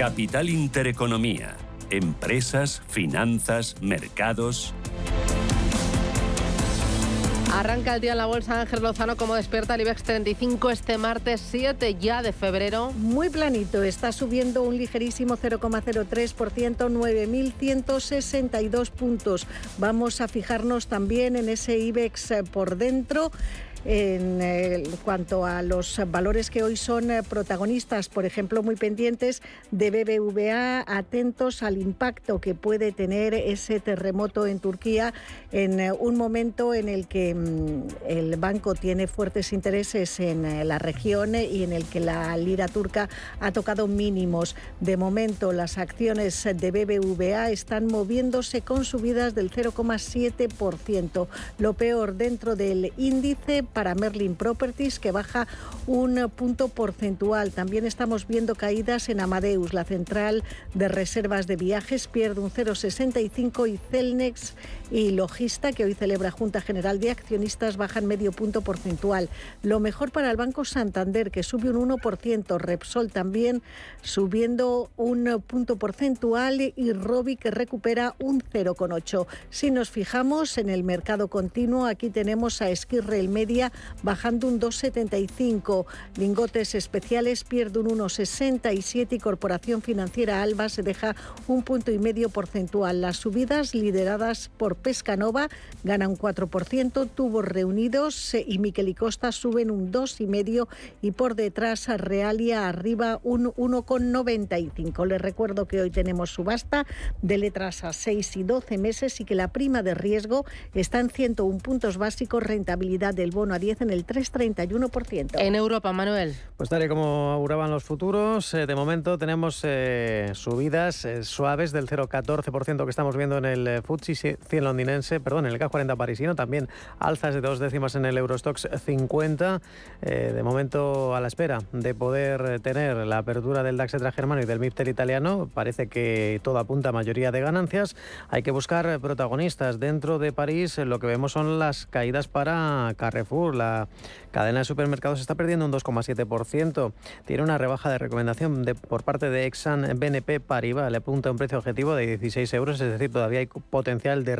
Capital Intereconomía. Empresas, finanzas, mercados. Arranca el día en la bolsa Ángel Lozano como despierta el IBEX 35 este martes 7 ya de febrero. Muy planito, está subiendo un ligerísimo 0,03%, 9.162 puntos. Vamos a fijarnos también en ese IBEX eh, por dentro. En cuanto a los valores que hoy son eh, protagonistas, por ejemplo, muy pendientes de BBVA, atentos al impacto que puede tener ese terremoto en Turquía en eh, un momento en el que mm, el banco tiene fuertes intereses en eh, la región y en el que la lira turca ha tocado mínimos. De momento, las acciones de BBVA están moviéndose con subidas del 0,7%. Lo peor dentro del índice para Merlin Properties, que baja un punto porcentual. También estamos viendo caídas en Amadeus, la central de reservas de viajes, pierde un 0,65 y Celnex y Logista, que hoy celebra Junta General de Accionistas, bajan medio punto porcentual. Lo mejor para el Banco Santander, que sube un 1%, Repsol también subiendo un punto porcentual y Robi, que recupera un 0,8. Si nos fijamos en el mercado continuo, aquí tenemos a Esquirre el Media bajando un 2,75. Lingotes especiales pierde un 1,67 y Corporación Financiera Alba se deja un punto y medio porcentual. Las subidas lideradas por Pescanova gana un 4%, Tubos Reunidos y Miquel y Costa suben un 2,5% y por detrás a Realia arriba un 1,95. Les recuerdo que hoy tenemos subasta de letras a 6 y 12 meses y que la prima de riesgo está en 101 puntos básicos, rentabilidad del bono a 10 en el 3,31%. En Europa, Manuel. Pues tal y como auguraban los futuros, eh, de momento tenemos eh, subidas eh, suaves del 0,14% que estamos viendo en el FTSE 100 londinense, perdón, en el CAC 40 parisino, también alzas de dos décimas en el Eurostox 50. de momento a la espera de poder tener la apertura del DAX germano y del MIPTER italiano, parece que todo apunta a mayoría de ganancias. Hay que buscar protagonistas. Dentro de París lo que vemos son las caídas para Carrefour. La cadena de supermercados está perdiendo un 2,7%. Tiene una rebaja de recomendación de, por parte de Exxon BNP Paribas. Le apunta un precio objetivo de 16 euros, es decir, todavía hay potencial de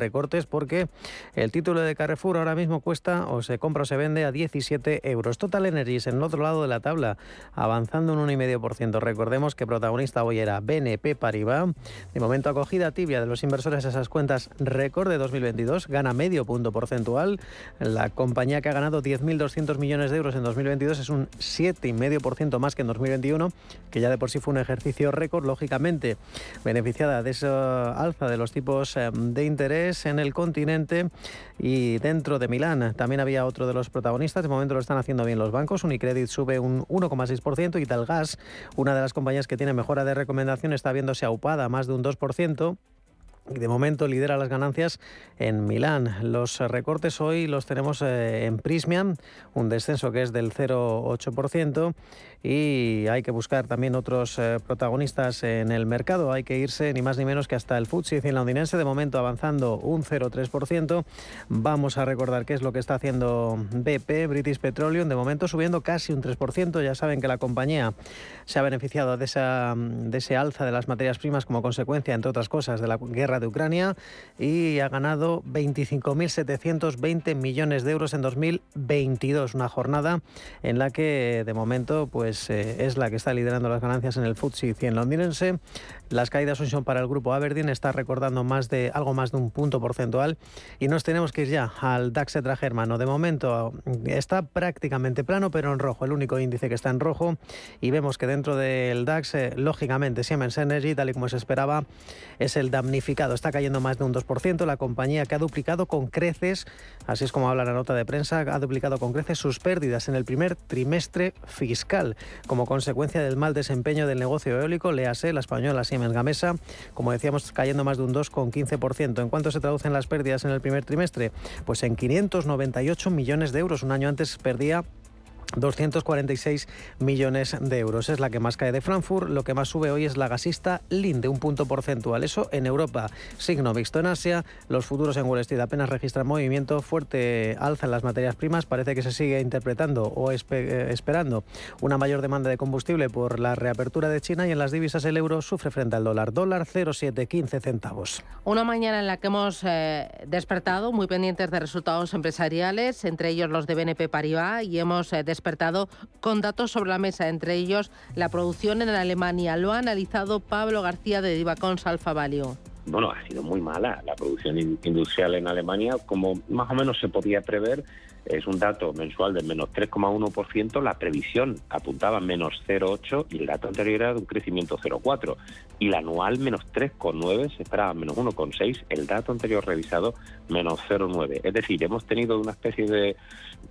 porque el título de Carrefour ahora mismo cuesta o se compra o se vende a 17 euros. Total Energies en el otro lado de la tabla, avanzando un 1,5%. Recordemos que protagonista hoy era BNP Paribas. De momento acogida tibia de los inversores a esas cuentas récord de 2022, gana medio punto porcentual. La compañía que ha ganado 10.200 millones de euros en 2022 es un 7,5% más que en 2021, que ya de por sí fue un ejercicio récord, lógicamente beneficiada de esa alza de los tipos eh, de interés en el continente y dentro de Milán. También había otro de los protagonistas, de momento lo están haciendo bien los bancos, Unicredit sube un 1,6% y Talgas, una de las compañías que tiene mejora de recomendación, está viéndose aupada más de un 2% de momento lidera las ganancias en Milán. Los recortes hoy los tenemos eh, en Prismian, un descenso que es del 0,8% y hay que buscar también otros eh, protagonistas en el mercado. Hay que irse ni más ni menos que hasta el FTSE 100 londinense, de momento avanzando un 0,3%. Vamos a recordar qué es lo que está haciendo BP, British Petroleum, de momento subiendo casi un 3%. Ya saben que la compañía se ha beneficiado de, esa, de ese alza de las materias primas como consecuencia, entre otras cosas, de la guerra de Ucrania y ha ganado 25.720 millones de euros en 2022, una jornada en la que de momento pues eh, es la que está liderando las ganancias en el FTSE 100 londinense. Las caídas son para el grupo Aberdeen, está recordando más de algo más de un punto porcentual y nos tenemos que ir ya al DAX Etra Germano. De momento está prácticamente plano, pero en rojo, el único índice que está en rojo y vemos que dentro del DAX, eh, lógicamente Siemens Energy, tal y como se esperaba, es el damnificado. Está cayendo más de un 2%, la compañía que ha duplicado con creces, así es como habla la nota de prensa, ha duplicado con creces sus pérdidas en el primer trimestre fiscal como consecuencia del mal desempeño del negocio eólico, léase la española Siemens Gamesa, como decíamos, cayendo más de un 2,15%. ¿En cuánto se traducen las pérdidas en el primer trimestre? Pues en 598 millones de euros. Un año antes perdía 246 millones de euros. Es la que más cae de Frankfurt. Lo que más sube hoy es la gasista Linde, un punto porcentual. Eso en Europa. Signo mixto en Asia. Los futuros en Wall Street apenas registran movimiento. Fuerte alza en las materias primas. Parece que se sigue interpretando o eh, esperando una mayor demanda de combustible por la reapertura de China y en las divisas el euro sufre frente al dólar. Dólar 0,715 centavos. Una mañana en la que hemos eh, despertado muy pendientes de resultados empresariales, entre ellos los de BNP Paribas, y hemos eh, despertado con datos sobre la mesa, entre ellos la producción en Alemania. Lo ha analizado Pablo García de Divacons Alfa bueno, ha sido muy mala la producción industrial en Alemania, como más o menos se podía prever es un dato mensual de menos 3,1%, la previsión apuntaba menos 0,8% y el dato anterior era de un crecimiento 0,4%. Y la anual menos 3,9%, se esperaba menos 1,6%, el dato anterior revisado menos 0,9%. Es decir, hemos tenido una especie de,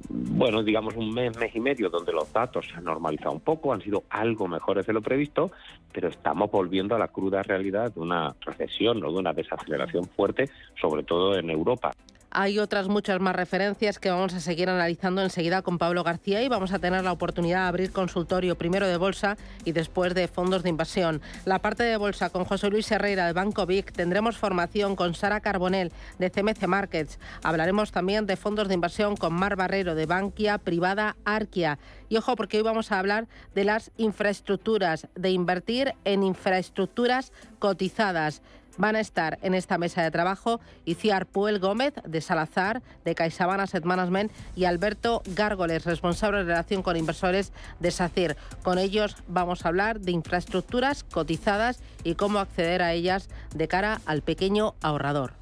bueno, digamos un mes, mes y medio donde los datos se han normalizado un poco, han sido algo mejores de lo previsto, pero estamos volviendo a la cruda realidad de una recesión o de una desaceleración fuerte, sobre todo en Europa. Hay otras muchas más referencias que vamos a seguir analizando enseguida con Pablo García y vamos a tener la oportunidad de abrir consultorio primero de bolsa y después de fondos de inversión. La parte de bolsa con José Luis Herrera de Banco Vic, tendremos formación con Sara Carbonel de CMC Markets. Hablaremos también de fondos de inversión con Mar Barrero de Bankia Privada Arquia. Y ojo porque hoy vamos a hablar de las infraestructuras, de invertir en infraestructuras cotizadas. Van a estar en esta mesa de trabajo Iciar Puel Gómez de Salazar, de CaixaBank Asset Management y Alberto Gárgoles, responsable de relación con inversores de SACIR. Con ellos vamos a hablar de infraestructuras cotizadas y cómo acceder a ellas de cara al pequeño ahorrador.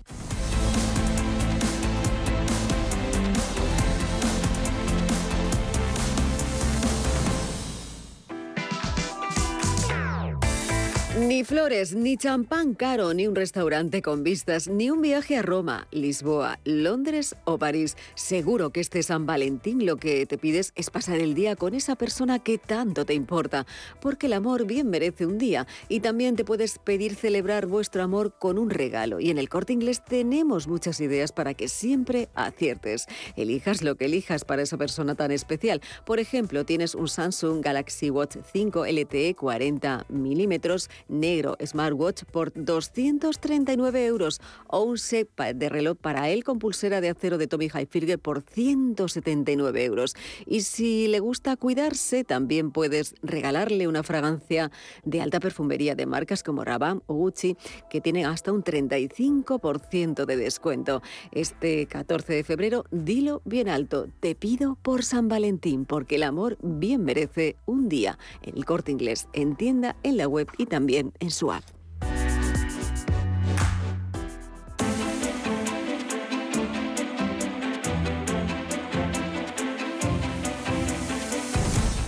Ni flores, ni champán caro, ni un restaurante con vistas, ni un viaje a Roma, Lisboa, Londres o París. Seguro que este San Valentín lo que te pides es pasar el día con esa persona que tanto te importa, porque el amor bien merece un día. Y también te puedes pedir celebrar vuestro amor con un regalo. Y en el corte inglés tenemos muchas ideas para que siempre aciertes. Elijas lo que elijas para esa persona tan especial. Por ejemplo, tienes un Samsung Galaxy Watch 5 LTE 40 milímetros negro smartwatch por 239 euros o un set de reloj para él con pulsera de acero de Tommy Hilfiger por 179 euros. Y si le gusta cuidarse, también puedes regalarle una fragancia de alta perfumería de marcas como Rabanne o Gucci que tiene hasta un 35% de descuento. Este 14 de febrero, dilo bien alto, te pido por San Valentín, porque el amor bien merece un día. El corte inglés, en tienda, en la web y también en su.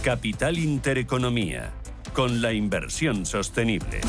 Capital Intereconomía, con la inversión sostenible.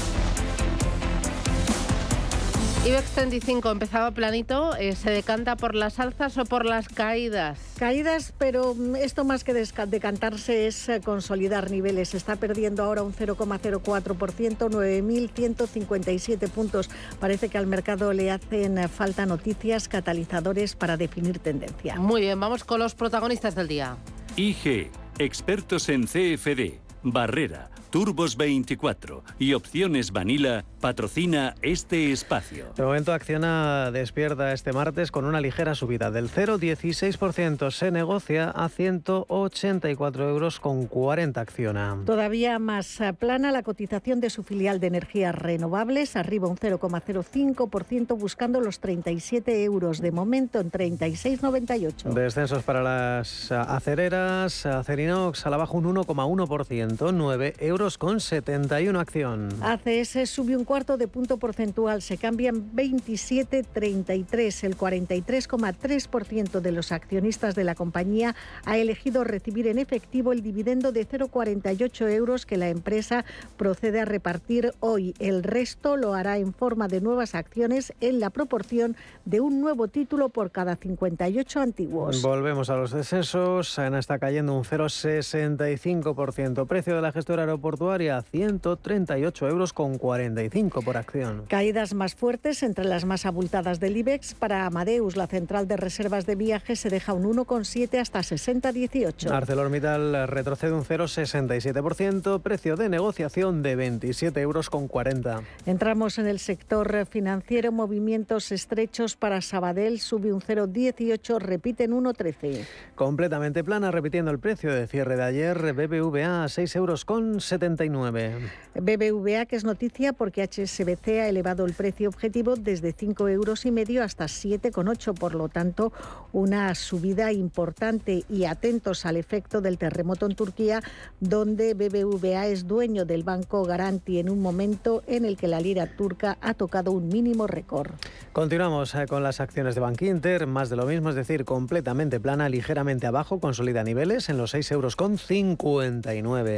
IBEX 35 empezaba planito, eh, ¿se decanta por las alzas o por las caídas? Caídas, pero mm, esto más que decantarse es eh, consolidar niveles. Está perdiendo ahora un 0,04%, 9.157 puntos. Parece que al mercado le hacen eh, falta noticias catalizadores para definir tendencia. Muy bien, vamos con los protagonistas del día. IG, expertos en CFD, Barrera, Turbos 24 y Opciones Vanilla patrocina este espacio. De momento Acciona despierta este martes con una ligera subida del 0,16%. Se negocia a 184 euros con 40 Acciona. Todavía más plana la cotización de su filial de energías renovables, arriba un 0,05% buscando los 37 euros. De momento en 36,98. Descensos para las acereras. Acerinox a la baja un 1,1%, 9 euros con 71 acción. ACS sube un cuarto de punto porcentual, se cambian 27,33. El 43,3% de los accionistas de la compañía ha elegido recibir en efectivo el dividendo de 0,48 euros que la empresa procede a repartir hoy. El resto lo hará en forma de nuevas acciones en la proporción de un nuevo título por cada 58 antiguos. Volvemos a los descensos. Ana está cayendo un 0,65%. Precio de la gestora aeroportuaria 138 euros con 45 por acción. Caídas más fuertes entre las más abultadas del IBEX. Para Amadeus, la central de reservas de viajes se deja un 1,7 hasta 60,18. ArcelorMittal retrocede un 0,67%, precio de negociación de 27 euros con 40. Entramos en el sector financiero, movimientos estrechos para Sabadell, sube un 0,18, repite en 1,13. Completamente plana, repitiendo el precio de cierre de ayer, BBVA a 6 euros con 79. BBVA, que es noticia porque HSBC ha elevado el precio objetivo desde 5 euros y medio hasta 7,8, por lo tanto, una subida importante y atentos al efecto del terremoto en Turquía, donde BBVA es dueño del banco Garanti en un momento en el que la lira turca ha tocado un mínimo récord. Continuamos eh, con las acciones de Bankinter, más de lo mismo, es decir, completamente plana, ligeramente abajo, consolida niveles en los 6 euros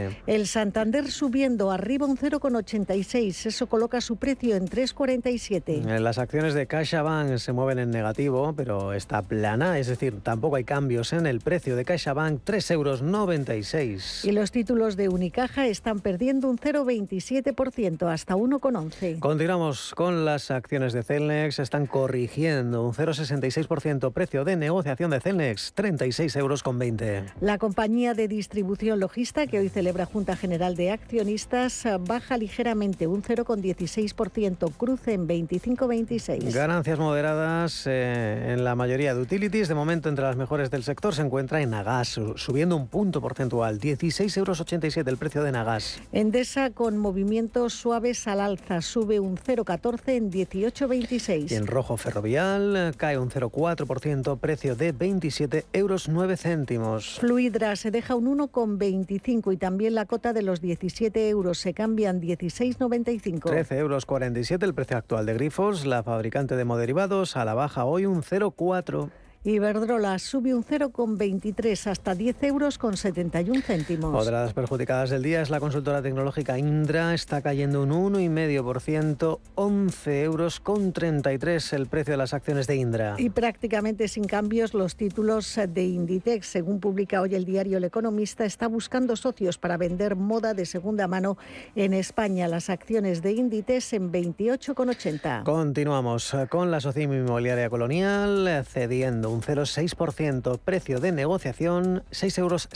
con 59. El Santander subiendo arriba un 0,86, eso coloca su precio en 3,47. Eh, Las acciones de CaixaBank se mueven en negativo, pero está plana, es decir, tampoco hay cambios en el precio de CaixaBank, 3,96 euros. Y los títulos de Unicaja están perdiendo un 0,27% hasta 1,11. Continuamos con las acciones de Celnex, están corrigiendo un 0,66% precio de negociación de Celnex, 36 euros con 20. La compañía de distribución logista, que hoy celebra Junta General de Accionistas, baja ligeramente un 0,16%, cruce en 25,26. Ganancias moderadas eh, en la mayoría de utilities. De momento, entre las mejores del sector se encuentra en Nagas, su- subiendo un punto porcentual, 16,87 euros el precio de Nagas. Endesa con movimientos suaves al alza, sube un 0,14 en Y 18,26. en rojo ferrovial eh, cae un 0,4%, precio de 27 euros 9 céntimos. Fluidra se deja un 1,25 y también la cota de los 17 euros se cambian 16,95. 13 euros 47 el precio actual de Grifos, la fabricante de moderivados a la baja hoy un 0,4. Iberdrola sube un 0,23 hasta 10 euros con 71 céntimos. Otra de las perjudicadas del día es la consultora tecnológica Indra, está cayendo un 1,5%, 11 euros con 33 el precio de las acciones de Indra. Y prácticamente sin cambios los títulos de Inditex. Según publica hoy el diario El Economista, está buscando socios para vender moda de segunda mano en España. Las acciones de Inditex en 28,80. Continuamos con la Sociedad Inmobiliaria Colonial cediendo un 0,6%, precio de negociación 6,77 euros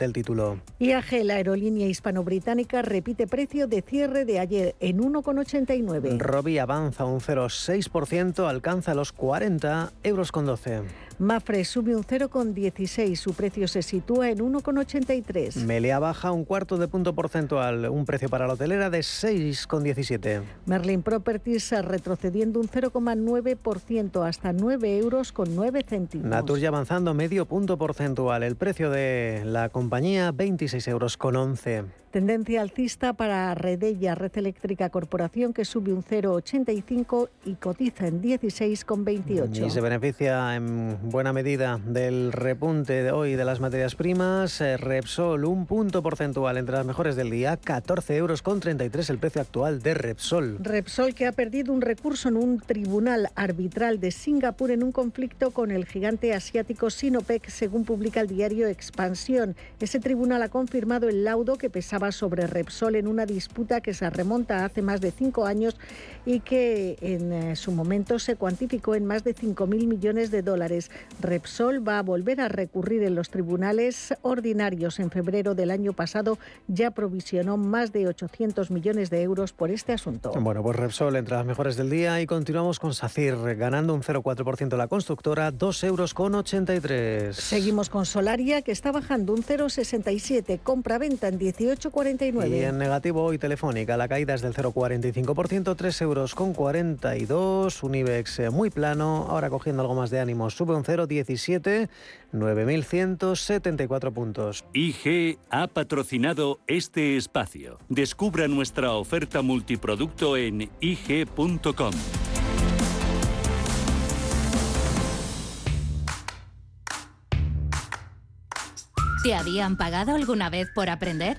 el título. IAG, la aerolínea hispano-británica, repite precio de cierre de ayer en 1,89. Robi avanza un 0,6%, alcanza los 40 euros con 12. Mafre sube un 0,16. Su precio se sitúa en 1,83. Melea baja un cuarto de punto porcentual, un precio para la hotelera de 6,17. Merlin Properties retrocediendo un 0,9% hasta 9 euros con 9 céntimos. Naturgy avanzando medio punto porcentual, el precio de la compañía 26 euros con 11. Tendencia alcista para Redella, Red Eléctrica Corporación, que sube un 0,85 y cotiza en 16,28. Y se beneficia en buena medida del repunte de hoy de las materias primas. Eh, Repsol, un punto porcentual entre las mejores del día, 14 euros con 33 el precio actual de Repsol. Repsol que ha perdido un recurso en un tribunal arbitral de Singapur en un conflicto con el gigante asiático Sinopec, según publica el diario Expansión. Ese tribunal ha confirmado el laudo que pesaba sobre Repsol en una disputa que se remonta a hace más de cinco años y que en eh, su momento se cuantificó en más de 5.000 millones de dólares. Repsol va a volver a recurrir en los tribunales ordinarios. En febrero del año pasado ya provisionó más de 800 millones de euros por este asunto. Bueno, pues Repsol entre las mejores del día y continuamos con SACIR, ganando un 0,4% la constructora, 2 euros con 83. Seguimos con Solaria, que está bajando un 0,67, compra-venta en 18,49. Y en negativo hoy Telefónica, la caída es del 0,45%, 3 euros con 42, un IBEX eh, muy plano, ahora cogiendo algo más de ánimo, sube un 0,17, 9.174 puntos. IG ha patrocinado este espacio. Descubra nuestra oferta multiproducto en IG.com. ¿Te habían pagado alguna vez por aprender?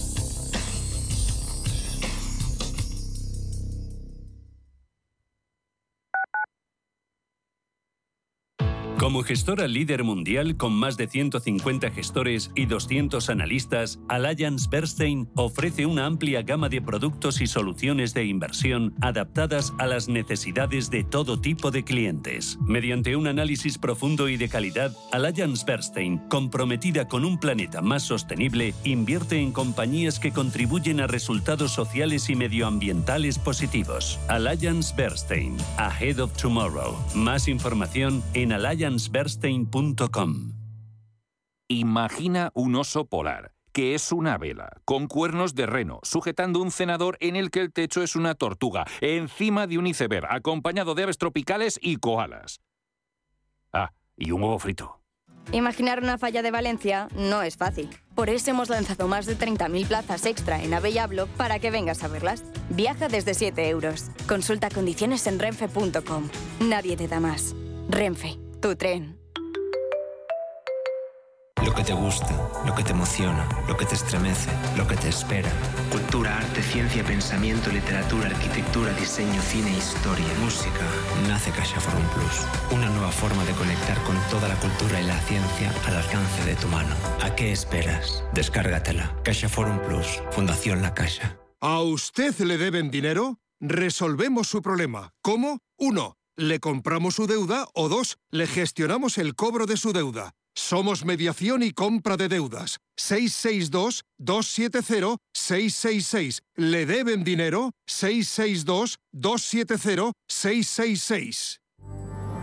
Como gestora líder mundial con más de 150 gestores y 200 analistas, Allianz Bernstein ofrece una amplia gama de productos y soluciones de inversión adaptadas a las necesidades de todo tipo de clientes. Mediante un análisis profundo y de calidad, Allianz Bernstein, comprometida con un planeta más sostenible, invierte en compañías que contribuyen a resultados sociales y medioambientales positivos. Allianz Bernstein, Ahead of Tomorrow. Más información en Allianz Imagina un oso polar, que es una vela, con cuernos de reno, sujetando un cenador en el que el techo es una tortuga, encima de un iceberg, acompañado de aves tropicales y koalas. Ah, y un huevo frito. Imaginar una falla de Valencia no es fácil. Por eso hemos lanzado más de 30.000 plazas extra en Avelablo para que vengas a verlas. Viaja desde 7 euros. Consulta condiciones en renfe.com. Nadie te da más. Renfe. Tu tren. Lo que te gusta, lo que te emociona, lo que te estremece, lo que te espera. Cultura, arte, ciencia, pensamiento, literatura, arquitectura, diseño, cine, historia, música. Nace Caixa Forum Plus. Una nueva forma de conectar con toda la cultura y la ciencia al alcance de tu mano. ¿A qué esperas? Descárgatela. Caixa Forum Plus. Fundación La Caixa. ¿A usted le deben dinero? Resolvemos su problema. ¿Cómo? Uno le compramos su deuda o dos, le gestionamos el cobro de su deuda. Somos mediación y compra de deudas. 662-270-666. ¿Le deben dinero? 662-270-666.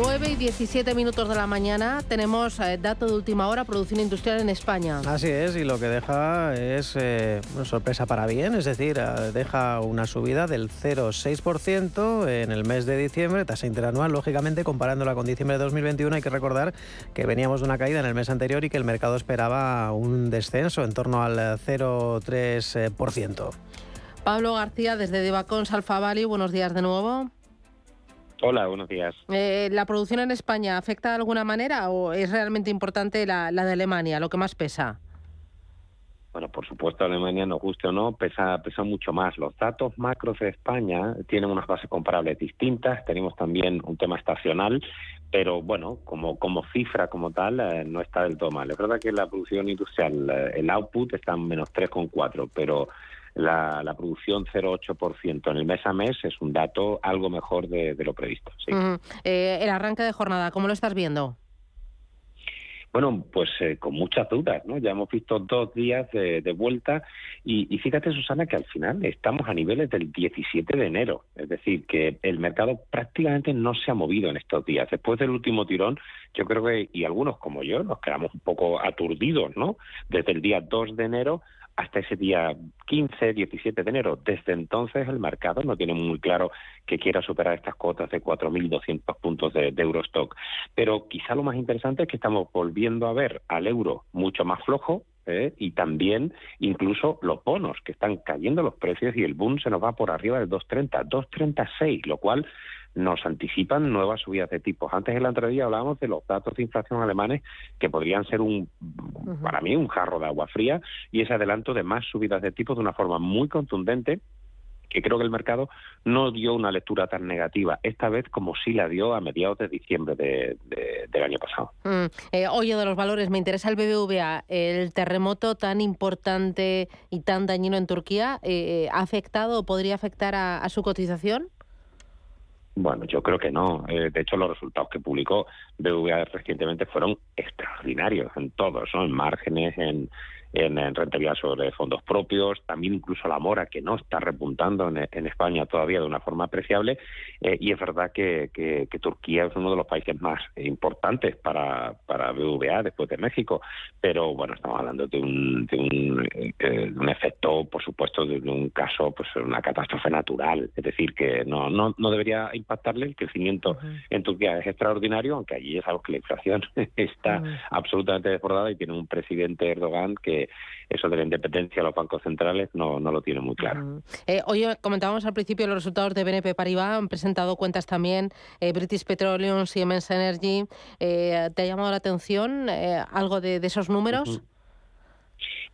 9 y 17 minutos de la mañana tenemos eh, dato de última hora, producción industrial en España. Así es, y lo que deja es eh, una sorpresa para bien, es decir, eh, deja una subida del 0,6% en el mes de diciembre, tasa interanual, lógicamente comparándola con diciembre de 2021 hay que recordar que veníamos de una caída en el mes anterior y que el mercado esperaba un descenso en torno al 0,3%. Pablo García desde Divacons Alfa buenos días de nuevo. Hola, buenos días. Eh, ¿La producción en España afecta de alguna manera o es realmente importante la, de Alemania, lo que más pesa? Bueno, por supuesto, Alemania, nos guste o no, pesa, pesa mucho más. Los datos macros de España tienen unas bases comparables distintas. Tenemos también un tema estacional, pero bueno, como, como cifra como tal, eh, no está del todo mal. Es verdad que la producción industrial, eh, el output está en menos 3,4, pero la, la producción 0,8% en el mes a mes es un dato algo mejor de, lo previsto. Eh, el arranque de jornada, ¿cómo lo estás viendo? Bueno, pues eh, con muchas dudas, ¿no? Ya hemos visto dos días de, vuelta y, y, fíjate, Susana, que al final estamos a niveles del 17 de enero. Es decir, que el mercado prácticamente no se ha movido en estos días. Después del último tirón, yo creo que, y algunos como yo, nos quedamos un poco aturdidos, ¿no? Desde el día 2 de enero hasta ese día 15, 17 de enero. Desde entonces el mercado no tiene muy claro que quiera superar estas cuotas de 4.200 puntos de, Eurostock. Pero quizá lo más interesante es que estamos volviendo a ver al euro mucho más flojo, ¿eh? y también incluso los bonos que están cayendo los precios y el boom se nos va por arriba del 2.30, 2.36, lo cual nos anticipan nuevas subidas de tipos. Antes en la entrevista hablábamos de los datos de inflación alemanes que podrían ser un, para mí, un jarro de agua fría y ese adelanto de más subidas de tipos de una forma muy contundente que creo que el mercado no dio una lectura tan negativa esta vez como sí la dio a mediados de diciembre del año pasado. Mm, eh, oye, de los valores, me interesa el BBVA. ¿El terremoto tan importante y tan dañino en Turquía eh, ha afectado o podría afectar a, su cotización? Bueno, yo creo que no. Eh, de hecho, los resultados que publicó BBVA recientemente fueron extraordinarios en todos, ¿no? en márgenes, en, en, rentabilidad sobre fondos propios, también incluso la mora, que no está repuntando en, España todavía de una forma apreciable, eh, y es verdad que, Turquía es uno de los países más importantes para, para BVA después de México, pero bueno, estamos hablando de un, de un, eh, un efecto, por supuesto, de un caso, pues una catástrofe natural, es decir, que no, no, no debería impactarle, el crecimiento en Turquía es extraordinario, aunque allí es algo que la inflación está absolutamente desbordada y tiene un presidente Erdogan que eso de la independencia de los bancos centrales no, no lo tiene muy claro. Eh, hoy comentábamos al principio los resultados de BNP Paribas, han presentado cuentas también eh, British Petroleum, Siemens Energy. Eh, ¿Te ha llamado la atención algo de, esos números?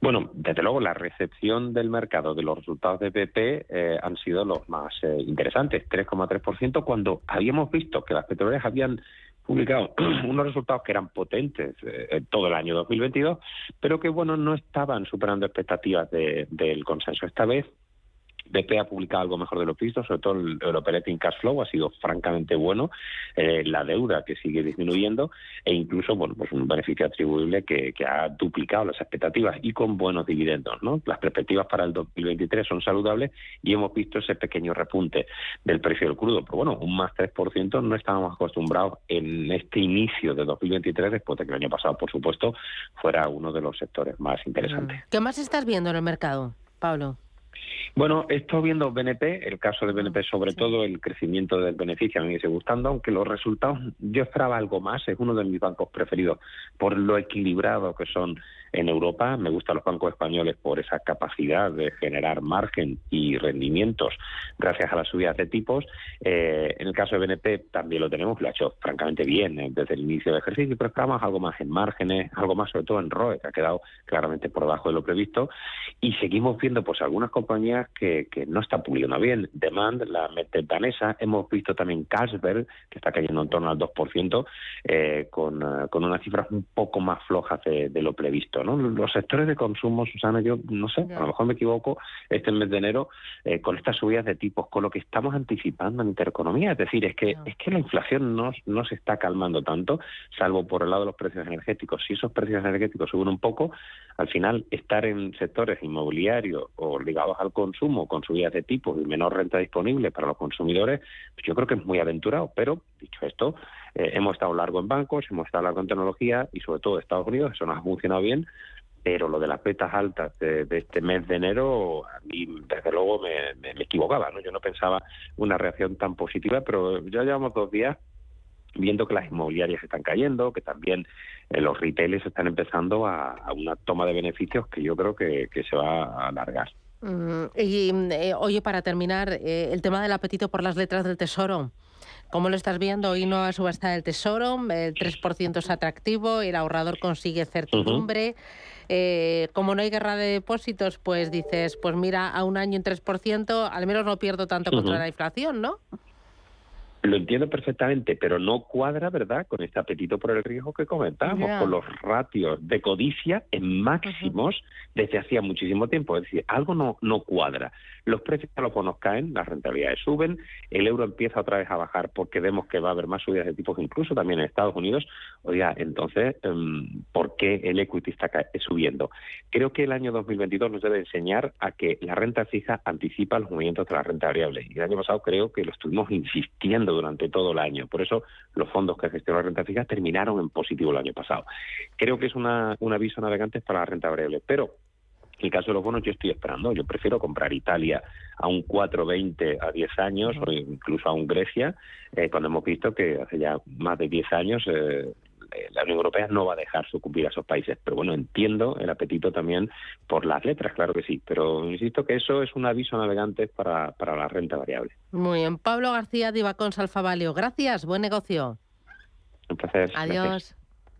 Bueno, desde luego la recepción del mercado de los resultados de BP han sido los más interesantes, 3,3%, cuando habíamos visto que las petroleras habían publicado unos resultados que eran potentes eh, todo el año 2022, pero que bueno no estaban superando expectativas del consenso. Esta vez BP ha publicado algo mejor de lo visto, sobre todo el, el operating cash flow ha sido francamente bueno, eh, la deuda que sigue disminuyendo e incluso bueno pues un beneficio atribuible que, ha duplicado las expectativas y con buenos dividendos. ¿no? Las perspectivas para el 2023 son saludables y hemos visto ese pequeño repunte del precio del crudo, pero bueno, un más 3% no estábamos acostumbrados en este inicio de 2023 después de que el año pasado, por supuesto, fuera uno de los sectores más interesantes. ¿Qué más estás viendo en el mercado, Pablo? Bueno, estoy viendo BNP, el caso de BNP sobre todo, el crecimiento del beneficio a mí me sigue gustando, aunque los resultados yo esperaba algo más, es uno de mis bancos preferidos por lo equilibrado que son en Europa. Me gustan los bancos españoles por esa capacidad de generar margen y rendimientos gracias a las subidas de tipos. Eh, en el caso de BNP también lo tenemos, lo ha hecho francamente bien eh, desde el inicio del ejercicio, pero esperamos algo más en márgenes, algo más sobre todo en ROE, que ha quedado claramente por debajo de lo previsto. Y seguimos viendo pues algunas compañías que, no están puliendo bien. Demand, la mente danesa, hemos visto también Carlsberg, que está cayendo en torno al 2%, eh, con, con unas cifras un poco más flojas de, de lo previsto. Los sectores de consumo, Susana, yo no sé, a lo mejor me equivoco, este mes de enero, eh, con estas subidas de tipos, con lo que estamos anticipando en intereconomía, es decir, es que, es que la inflación no, no se está calmando tanto, salvo por el lado de los precios energéticos. Si esos precios energéticos suben un poco, al final estar en sectores inmobiliarios o ligados al consumo con subidas de tipos y menor renta disponible para los consumidores, pues yo creo que es muy aventurado, pero dicho esto, eh, hemos estado largo en bancos, hemos estado largo en tecnología y sobre todo Estados Unidos, eso nos ha funcionado bien, pero lo de las petas altas de, este mes de enero, a mí desde luego me, equivocaba, ¿no? Yo no pensaba una reacción tan positiva, pero ya llevamos dos días viendo que las inmobiliarias están cayendo, que también eh, los retailers están empezando a, una toma de beneficios que yo creo que, se va a alargar. Mm, y eh, oye, para terminar, el tema del apetito por las letras del tesoro. ¿Cómo lo estás viendo? Hoy no subasta del Tesoro, el 3% es atractivo, el ahorrador consigue certidumbre. Eh, como no hay guerra de depósitos, pues dices, pues mira, a un año en 3%, al menos no pierdo tanto contra la inflación, ¿no? Lo entiendo perfectamente, pero no cuadra, ¿verdad?, con este apetito por el riesgo que comentábamos, con los ratios de codicia en máximos desde hacía muchísimo tiempo. Es decir, algo no, no cuadra. Los precios a los bonos caen, las rentabilidades suben, el euro empieza otra vez a bajar porque vemos que va a haber más subidas de tipos, incluso también en Estados Unidos. Oiga, entonces, em, ¿por qué el equity está subiendo? Creo que el año 2022 nos debe enseñar a que la renta fija anticipa los movimientos de la renta variable. Y el año pasado creo que lo estuvimos insistiendo durante todo el año. Por eso los fondos que gestionan la renta fija terminaron en positivo el año pasado. Creo que es una, un aviso navegante para la renta variable. Pero en el caso de los bonos yo estoy esperando. Yo prefiero comprar Italia a un 4,20 a 10 años o incluso a un Grecia, eh, cuando hemos visto que hace ya más de 10 años eh, la Unión Europea no va a dejar sucumbir a esos países. Pero bueno, entiendo el apetito también por las letras, claro que sí. Pero insisto que eso es un aviso navegante para, para la renta variable. Muy bien. Pablo García, Divacons Alfavalio. Gracias, buen negocio. Un placer. Adiós.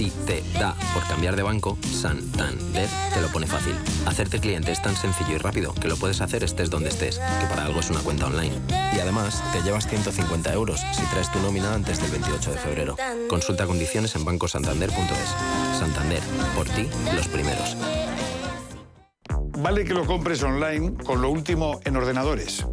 Si te da por cambiar de banco, Santander te lo pone fácil. Hacerte cliente es tan sencillo y rápido que lo puedes hacer estés donde estés, que para algo es una cuenta online. Y además, te llevas 150 euros si traes tu nómina antes del 28 de febrero. Consulta condiciones en bancosantander.es. Santander, por ti, los primeros. Vale que lo compres online con lo último en ordenadores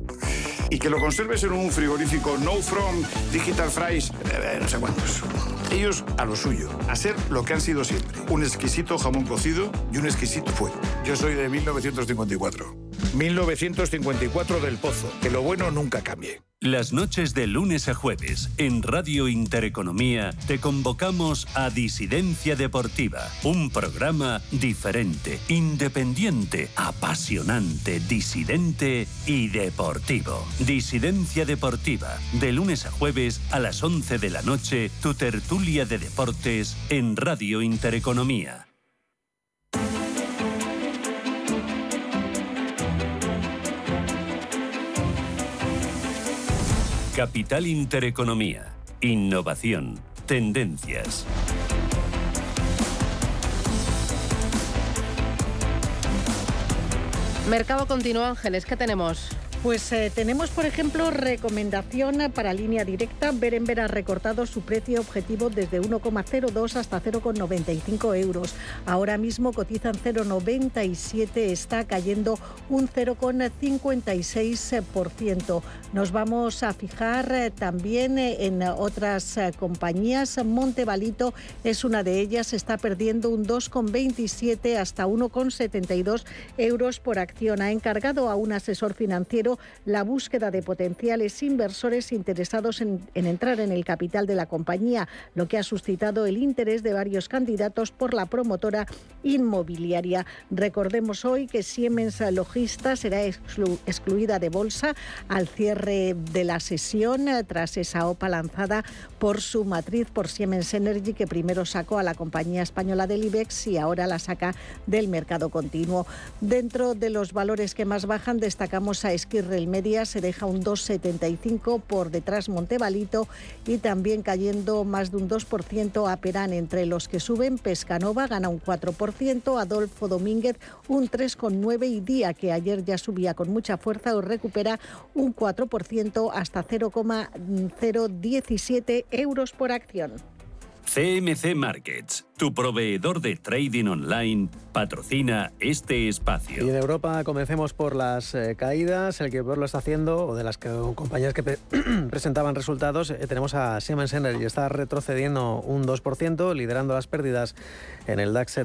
y que lo conserves en un frigorífico No From Digital Fries, eh, no sé cuántos. Ellos a lo suyo, a ser lo que han sido siempre, un exquisito jamón cocido y un exquisito fuego. Yo soy de 1954. 1954 del Pozo, que lo bueno nunca cambie. Las noches de lunes a jueves en Radio Intereconomía te convocamos a Disidencia Deportiva, un programa diferente, independiente, apasionante, disidente y deportivo. Disidencia Deportiva, de lunes a jueves a las 11 de la noche, tu tertulia de deportes en Radio Intereconomía. Capital Intereconomía. Innovación. Tendencias. Mercado continuo, Ángeles, ¿qué tenemos? Pues eh, tenemos, por ejemplo, recomendación para línea directa. Berenber ha recortado su precio objetivo desde 1,02 hasta 0,95 euros. Ahora mismo cotizan 0,97, está cayendo un 0,56%. Nos vamos a fijar eh, también eh, en otras compañías. Montevalito es una de ellas, está perdiendo un 2,27 hasta 1,72 euros por acción. Ha encargado a un asesor financiero la búsqueda de potenciales inversores interesados en, entrar en el capital de la compañía, lo que ha suscitado el interés de varios candidatos por la promotora inmobiliaria. Recordemos hoy que Siemens Logista será excluida de bolsa al cierre de la sesión eh, tras esa OPA lanzada por su matriz, por Siemens Energy, que primero sacó a la compañía española del IBEX y ahora la saca del mercado continuo. Dentro de los valores que más bajan, destacamos a Esquí el Media se deja un 2,75 por detrás Montevalito y también cayendo más de un 2% a Perán. Entre los que suben, Pescanova gana un 4%, Adolfo Domínguez un 3,9% y Día, que ayer ya subía con mucha fuerza, o recupera un 4% hasta 0,017 euros por acción. CMC Markets, tu proveedor de trading online, patrocina este espacio. Y en Europa comencemos por las eh, caídas. El que peor lo está haciendo, o de las compañías que presentaban resultados, eh, tenemos a Siemens Energy. Está retrocediendo un 2%, liderando las pérdidas en el DAX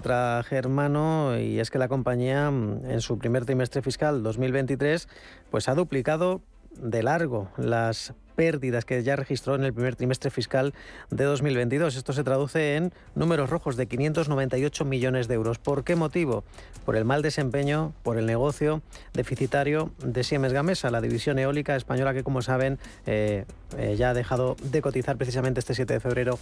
germano. Y es que la compañía, mm, en su primer trimestre fiscal 2023, pues ha duplicado de largo las pérdidas que ya registró en el primer trimestre fiscal de 2022. Esto se traduce en números rojos de 598 millones de euros. ¿Por qué motivo? Por el mal desempeño, por el negocio deficitario de Siemens Gamesa, la división eólica española que, como saben, eh, eh, ya ha dejado de cotizar precisamente este 7 de febrero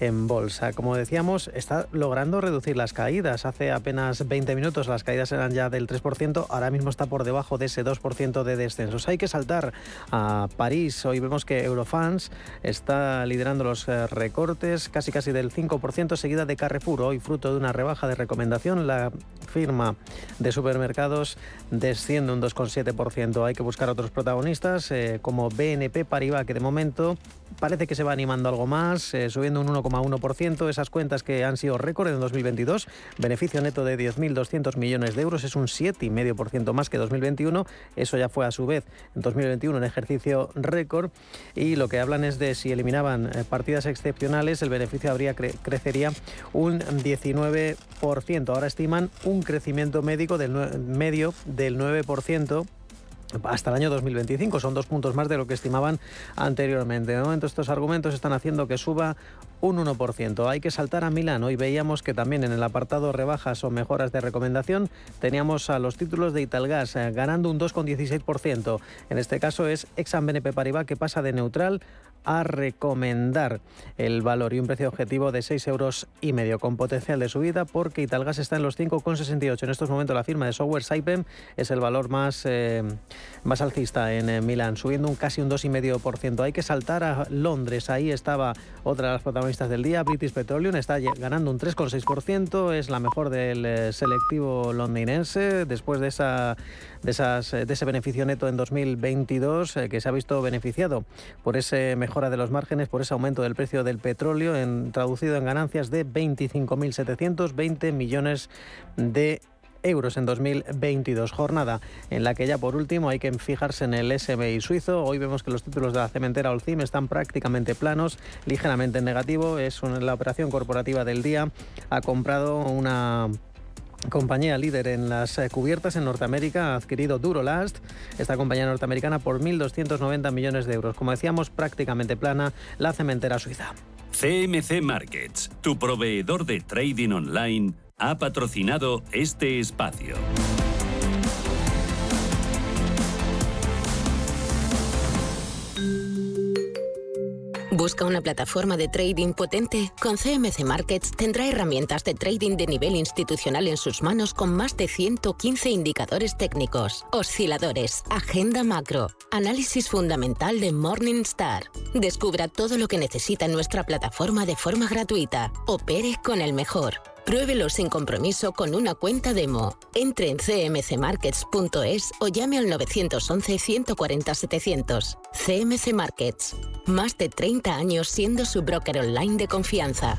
en bolsa. Como decíamos, está logrando reducir las caídas. Hace apenas 20 minutos las caídas eran ya del 3%, ahora mismo está por debajo de ese 2% de descensos. Hay que saltar a París. Hoy que Eurofans está liderando los eh, recortes casi casi del 5%, seguida de Carrefour. Hoy, fruto de una rebaja de recomendación, la firma de supermercados desciende un 2,7%. Hay que buscar otros protagonistas eh, como BNP Paribas, que de momento parece que se va animando algo más, eh, subiendo un 1,1%. Esas cuentas que han sido récord en 2022, beneficio neto de 10.200 millones de euros, es un 7,5% más que 2021. Eso ya fue a su vez en 2021 un ejercicio récord y lo que hablan es de si eliminaban eh, partidas excepcionales, el beneficio habría crecería un 19%. Ahora estiman un crecimiento médico del medio del 9% hasta el año 2025. Son dos puntos más de lo que estimaban anteriormente. De momento estos argumentos están haciendo que suba un 1%. Hay que saltar a Milán. Hoy veíamos que también en el apartado rebajas o mejoras de recomendación teníamos a los títulos de Italgas eh, ganando un 2,16%. En este caso es Exxon BNP Paribas que pasa de neutral a recomendar el valor y un precio objetivo de 6 euros y medio con potencial de subida porque Italgas está en los 5,68. En estos momentos la firma de software Saipem es el valor más, eh, más alcista en eh, Milán, subiendo un casi un 2,5%. Hay que saltar a Londres, ahí estaba otra de las protagonistas del día, British Petroleum, está ganando un 3,6%, es la mejor del eh, selectivo londinense después de esa de, esas, de ese beneficio neto en 2022 que se ha visto beneficiado por ese mejor mejora de los márgenes por ese aumento del precio del petróleo, en, traducido en ganancias de 25.720 millones de euros en 2022. Jornada en la que ya por último hay que fijarse en el SMI suizo. Hoy vemos que los títulos de la cementera Olcim están prácticamente planos, ligeramente en negativo. Es la operación corporativa del día. Ha comprado una compañía líder en las eh, cubiertas en Norteamérica, ha adquirido Durolast, esta compañía norteamericana, por 1.290 millones de euros. Como decíamos, prácticamente plana la cementera suiza. CMC Markets, tu proveedor de trading online, ha patrocinado este espacio. Busca una plataforma de trading potente. Con CMC Markets tendrá herramientas de trading de nivel institucional en sus manos con más de 115 indicadores técnicos, osciladores, agenda macro, análisis fundamental de Morningstar. Descubra todo lo que necesita en nuestra plataforma de forma gratuita. Opere con el mejor. Pruébelo sin compromiso con una cuenta demo. Entre en cmcmarkets.es o llame al 911-140-700. CMC Markets. Más de 30 años siendo su broker online de confianza.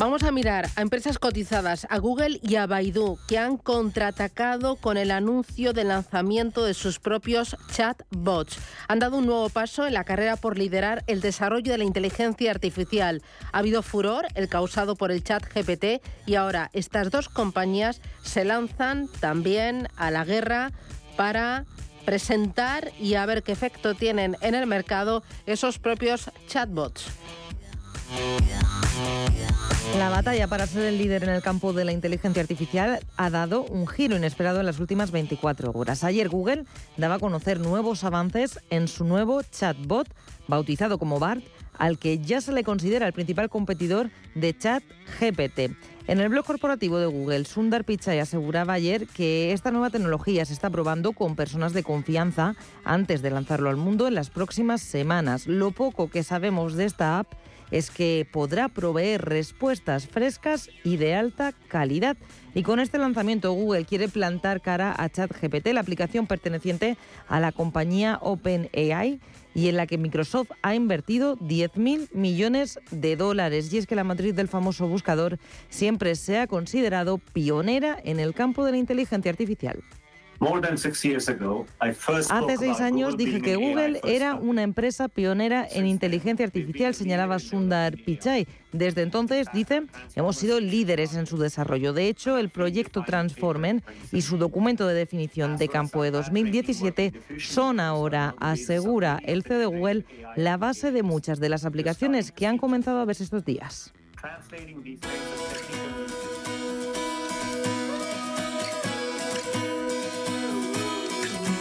Vamos a mirar a empresas cotizadas, a Google y a Baidu, que han contraatacado con el anuncio del lanzamiento de sus propios chatbots. Han dado un nuevo paso en la carrera por liderar el desarrollo de la inteligencia artificial. Ha habido furor, el causado por el chat GPT, y ahora estas dos compañías se lanzan también a la guerra para presentar y a ver qué efecto tienen en el mercado esos propios chatbots. La batalla para ser el líder en el campo de la inteligencia artificial ha dado un giro inesperado en las últimas 24 horas. Ayer Google daba a conocer nuevos avances en su nuevo chatbot, bautizado como BART, al que ya se le considera el principal competidor de ChatGPT. En el blog corporativo de Google, Sundar Pichai aseguraba ayer que esta nueva tecnología se está probando con personas de confianza antes de lanzarlo al mundo en las próximas semanas. Lo poco que sabemos de esta app es que podrá proveer respuestas frescas y de alta calidad. Y con este lanzamiento Google quiere plantar cara a ChatGPT, la aplicación perteneciente a la compañía OpenAI y en la que Microsoft ha invertido 10.000 millones de dólares. Y es que la matriz del famoso buscador siempre se ha considerado pionera en el campo de la inteligencia artificial. Hace seis años dije que Google era una empresa pionera en inteligencia artificial, señalaba Sundar Pichai. Desde entonces, dice, hemos sido líderes en su desarrollo. De hecho, el proyecto Transformen y su documento de definición de campo de 2017 son ahora, asegura el CEO de Google, la base de muchas de las aplicaciones que han comenzado a verse estos días.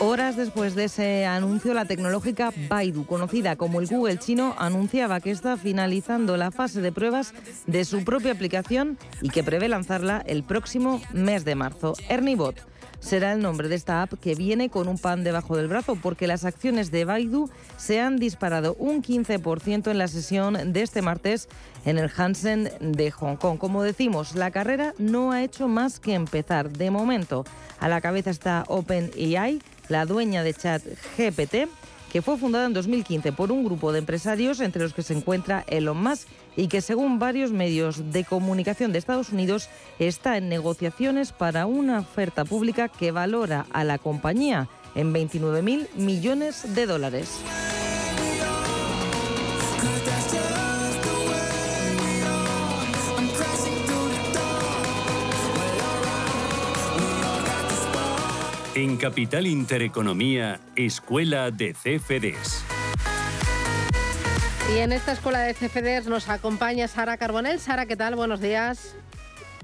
Horas después de ese anuncio, la tecnológica Baidu, conocida como el Google chino, anunciaba que está finalizando la fase de pruebas de su propia aplicación y que prevé lanzarla el próximo mes de marzo. ErnieBot será el nombre de esta app que viene con un pan debajo del brazo porque las acciones de Baidu se han disparado un 15% en la sesión de este martes en el Hansen de Hong Kong. Como decimos, la carrera no ha hecho más que empezar. De momento, a la cabeza está OpenAI, la dueña de Chat GPT que fue fundada en 2015 por un grupo de empresarios entre los que se encuentra Elon Musk y que según varios medios de comunicación de Estados Unidos está en negociaciones para una oferta pública que valora a la compañía en 29 mil millones de dólares. En Capital Intereconomía, Escuela de CFDs. Y en esta escuela de CFDs nos acompaña Sara Carbonell. Sara, ¿qué tal? Buenos días.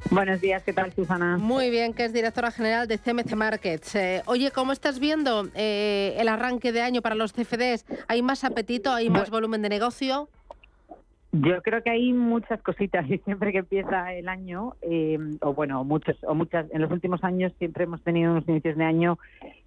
Buenos días, ¿qué tal, Susana? Muy bien, que es directora general de CMC Markets. Eh, oye, ¿cómo estás viendo eh, el arranque de año para los CFDs? ¿Hay más apetito? ¿Hay más volumen de negocio? Yo creo que hay muchas cositas y siempre que empieza el año, eh, o bueno, muchos, o muchas, en los últimos años siempre hemos tenido unos inicios de año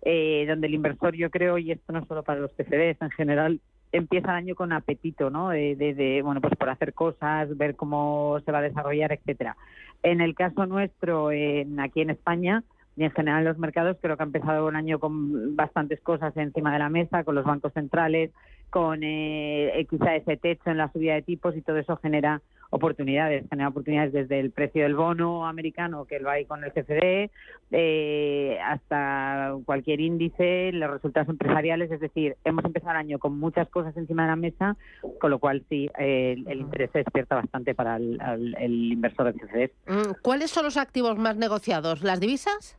eh, donde el inversor, yo creo, y esto no solo para los CFDs, en general, empieza el año con apetito, ¿no? De, bueno, pues por hacer cosas, ver cómo se va a desarrollar, etcétera. En el caso nuestro, aquí en España, y en general los mercados creo que ha empezado un año con bastantes cosas encima de la mesa, con los bancos centrales, con eh, quizá ese techo en la subida de tipos y todo eso genera oportunidades, genera oportunidades desde el precio del bono americano que lo hay con el CFD eh, hasta cualquier índice, los resultados empresariales, es decir, hemos empezado el año con muchas cosas encima de la mesa, con lo cual sí, el, interés se despierta bastante para el, el inversor de CFD. Mm, ¿Cuáles son los activos más negociados? ¿Las divisas?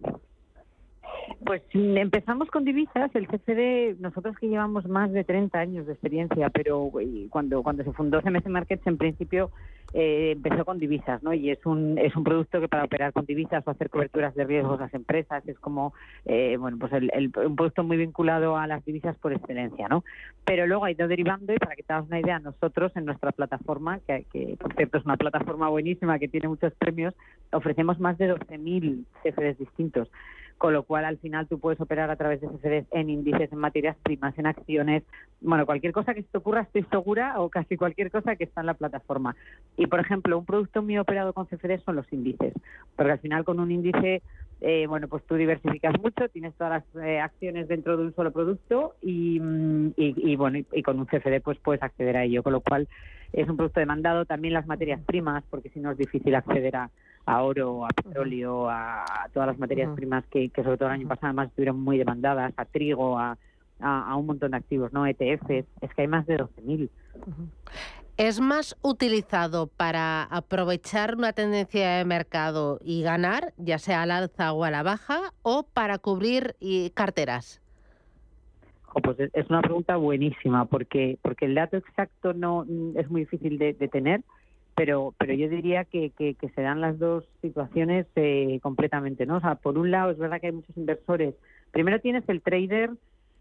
Pues empezamos con divisas, el CCD, nosotros que llevamos más de 30 años de experiencia, pero cuando, cuando se fundó CMC Markets en principio eh, empezó con divisas, ¿no? Y es un, es un producto que para operar con divisas o hacer coberturas de riesgos a las empresas es como, eh, bueno, pues el, un producto muy vinculado a las divisas por excelencia, ¿no? Pero luego ha ido derivando y para que te hagas una idea, nosotros en nuestra plataforma, que, que por cierto es una plataforma buenísima que tiene muchos premios, ofrecemos más de 12.000 CFDs distintos con lo cual al final tú puedes operar a través de CFDs en índices, en materias primas, en acciones, bueno, cualquier cosa que se te ocurra estoy segura o casi cualquier cosa que está en la plataforma. Y por ejemplo, un producto muy operado con CFDs son los índices, porque al final con un índice eh, bueno, pues tú diversificas mucho, tienes todas las eh, acciones dentro de un solo producto y, mm, y, bueno, y, con un CFD pues puedes acceder a ello, con lo cual es un producto demandado. También las materias primas, porque si no es difícil acceder a, a oro, a petróleo, a, todas las materias primas que, sobre todo el año pasado además estuvieron muy demandadas, a trigo, a, a, un montón de activos, ¿no? ETFs, es que hay más de 12.000. ¿Es más utilizado para aprovechar una tendencia de mercado y ganar, ya sea al alza o a la baja, o para cubrir carteras? pues es una pregunta buenísima porque porque el dato exacto no es muy difícil de tener pero pero yo diría que, que, se dan las dos situaciones eh, completamente, ¿no? O sea, por un lado es verdad que hay muchos inversores. Primero tienes el trader,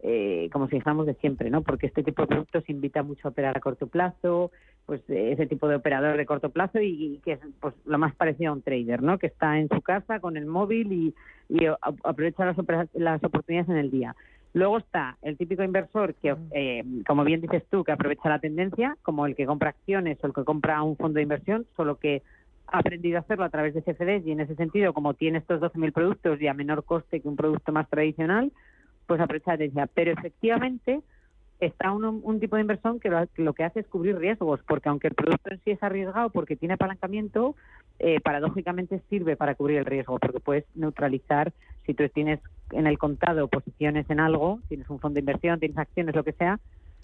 eh, como si dijéramos de siempre, ¿no? Porque este tipo de productos invita mucho a operar a corto plazo, pues ese tipo de operador de corto plazo y, que es pues lo más parecido a un trader, ¿no? Que está en su casa con el móvil y, y aprovecha las, las oportunidades en el día. Luego está el típico inversor que, eh, como bien dices tú, que aprovecha la tendencia, como el que compra acciones o el que compra un fondo de inversión, solo que ha aprendido a hacerlo a través de CFDs y en ese sentido, como tiene estos 12.000 productos y a menor coste que un producto más tradicional, pues aprovecha la tendencia. Pero efectivamente está un, tipo de inversión que lo, que hace es cubrir riesgos, porque aunque el producto en sí es arriesgado porque tiene apalancamiento, eh, paradójicamente sirve para cubrir el riesgo, porque puedes neutralizar si tú tienes en el contado posiciones en algo, tienes un fondo de inversión, tienes acciones, lo que sea,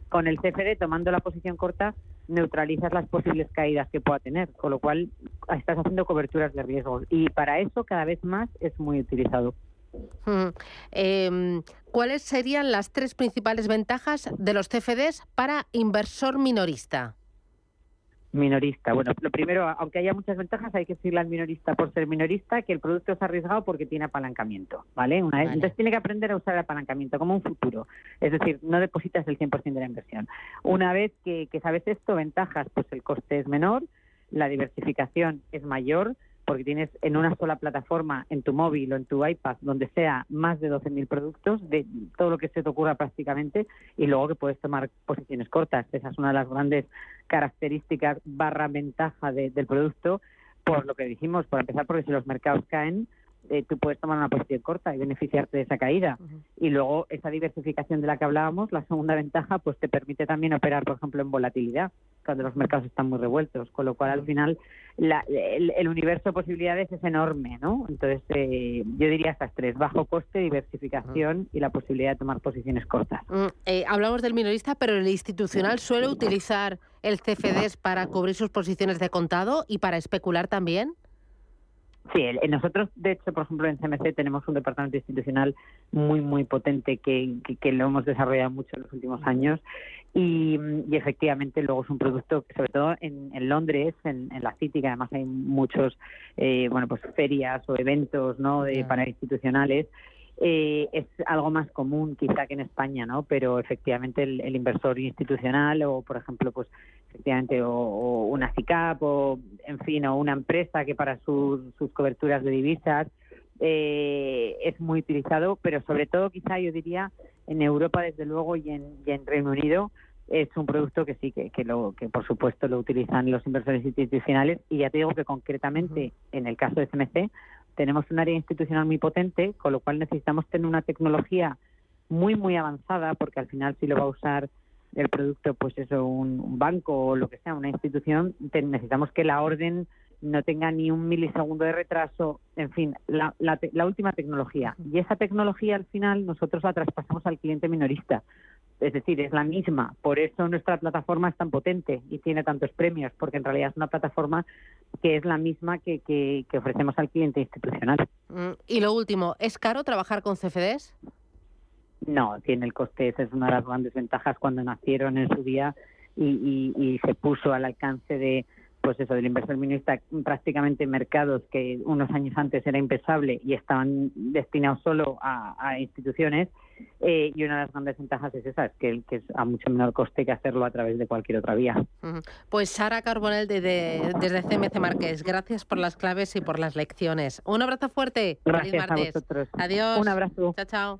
con el CFD tomando la posición corta neutralizas las posibles caídas que pueda tener, con lo cual estás haciendo coberturas de riesgo y para eso cada vez más es muy utilizado. Em, ¿Cuáles serían las tres principales ventajas de los CFDs para inversor minorista? Minorista. Bueno, lo primero, aunque haya muchas ventajas, hay que decirle al minorista por ser minorista que el producto es arriesgado porque tiene apalancamiento, ¿vale? Una Entonces tiene que aprender a usar el apalancamiento como un futuro. Es decir, no depositas el 100% de la inversión. Una vez que, sabes esto, ventajas, pues el coste es menor, la diversificación es mayor, porque tienes en una sola plataforma, en tu móvil o en tu iPad, donde sea más de 12.000 productos, de todo lo que se te ocurra prácticamente, y luego que puedes tomar posiciones cortas. Esa es una de las grandes características barra ventaja del producto, por lo que dijimos, por empezar, porque si los mercados caen, eh, tú puedes tomar una posición corta y beneficiarte de esa caída. Y luego esa diversificación de la que hablábamos, la segunda ventaja, pues te permite también operar, por ejemplo, en volatilidad, cuando los mercados están muy revueltos, con lo cual al final el, universo de posibilidades es enorme, ¿no? Entonces eh, yo diría estas tres, bajo coste, diversificación y la posibilidad de tomar posiciones cortas. Mm, eh, hablamos del minorista, pero el institucional suele utilizar el CFDs para cubrir sus posiciones de contado y para especular también. Sí, nosotros, de hecho, por ejemplo, en CMC tenemos un departamento institucional muy, muy potente que, que, lo hemos desarrollado mucho en los últimos años y, efectivamente luego es un producto que, sobre todo en, Londres, en, la City, que además hay muchos, eh, bueno, pues ferias o eventos, ¿no?, de, para institucionales, eh, es algo más común quizá que en España, ¿no? Pero efectivamente el, inversor institucional o, por ejemplo, pues efectivamente o, una CICAP o, en fin, o una empresa que para sus, coberturas de divisas eh, es muy utilizado, pero sobre todo quizá yo diría en Europa desde luego y en, en Reino Unido es un producto que sí que, que, lo que por supuesto lo utilizan los inversores institucionales. Y ya te digo que concretamente en el caso de CMC tenemos un área institucional muy potente, con lo cual necesitamos tener una tecnología muy, muy avanzada, porque al final si lo va a usar el producto, pues eso, un, banco o lo que sea, una institución, necesitamos que la orden no tenga ni un milisegundo de retraso, en fin, la, la, última tecnología. Y esa tecnología al final nosotros la traspasamos al cliente minorista. Es decir, es la misma. Por eso nuestra plataforma es tan potente y tiene tantos premios, porque en realidad es una plataforma que es la misma que, que, ofrecemos al cliente institucional. Mm, y lo último, ¿es caro trabajar con CFDs? No, tiene el coste. Esa es una de las grandes ventajas cuando nacieron en su día y, y se puso al alcance de, pues eso, del inversor minorista prácticamente mercados que unos años antes era impensable y estaban destinados solo a, instituciones. Eh, y una de las grandes ventajas es esa, es que, que, es a mucho menor coste que hacerlo a través de cualquier otra vía. Pues Sara Carbonel de, desde CMC Márquez, gracias por las claves y por las lecciones. Un abrazo fuerte. Gracias a vosotros. Adiós. Un abrazo. Chao, chao.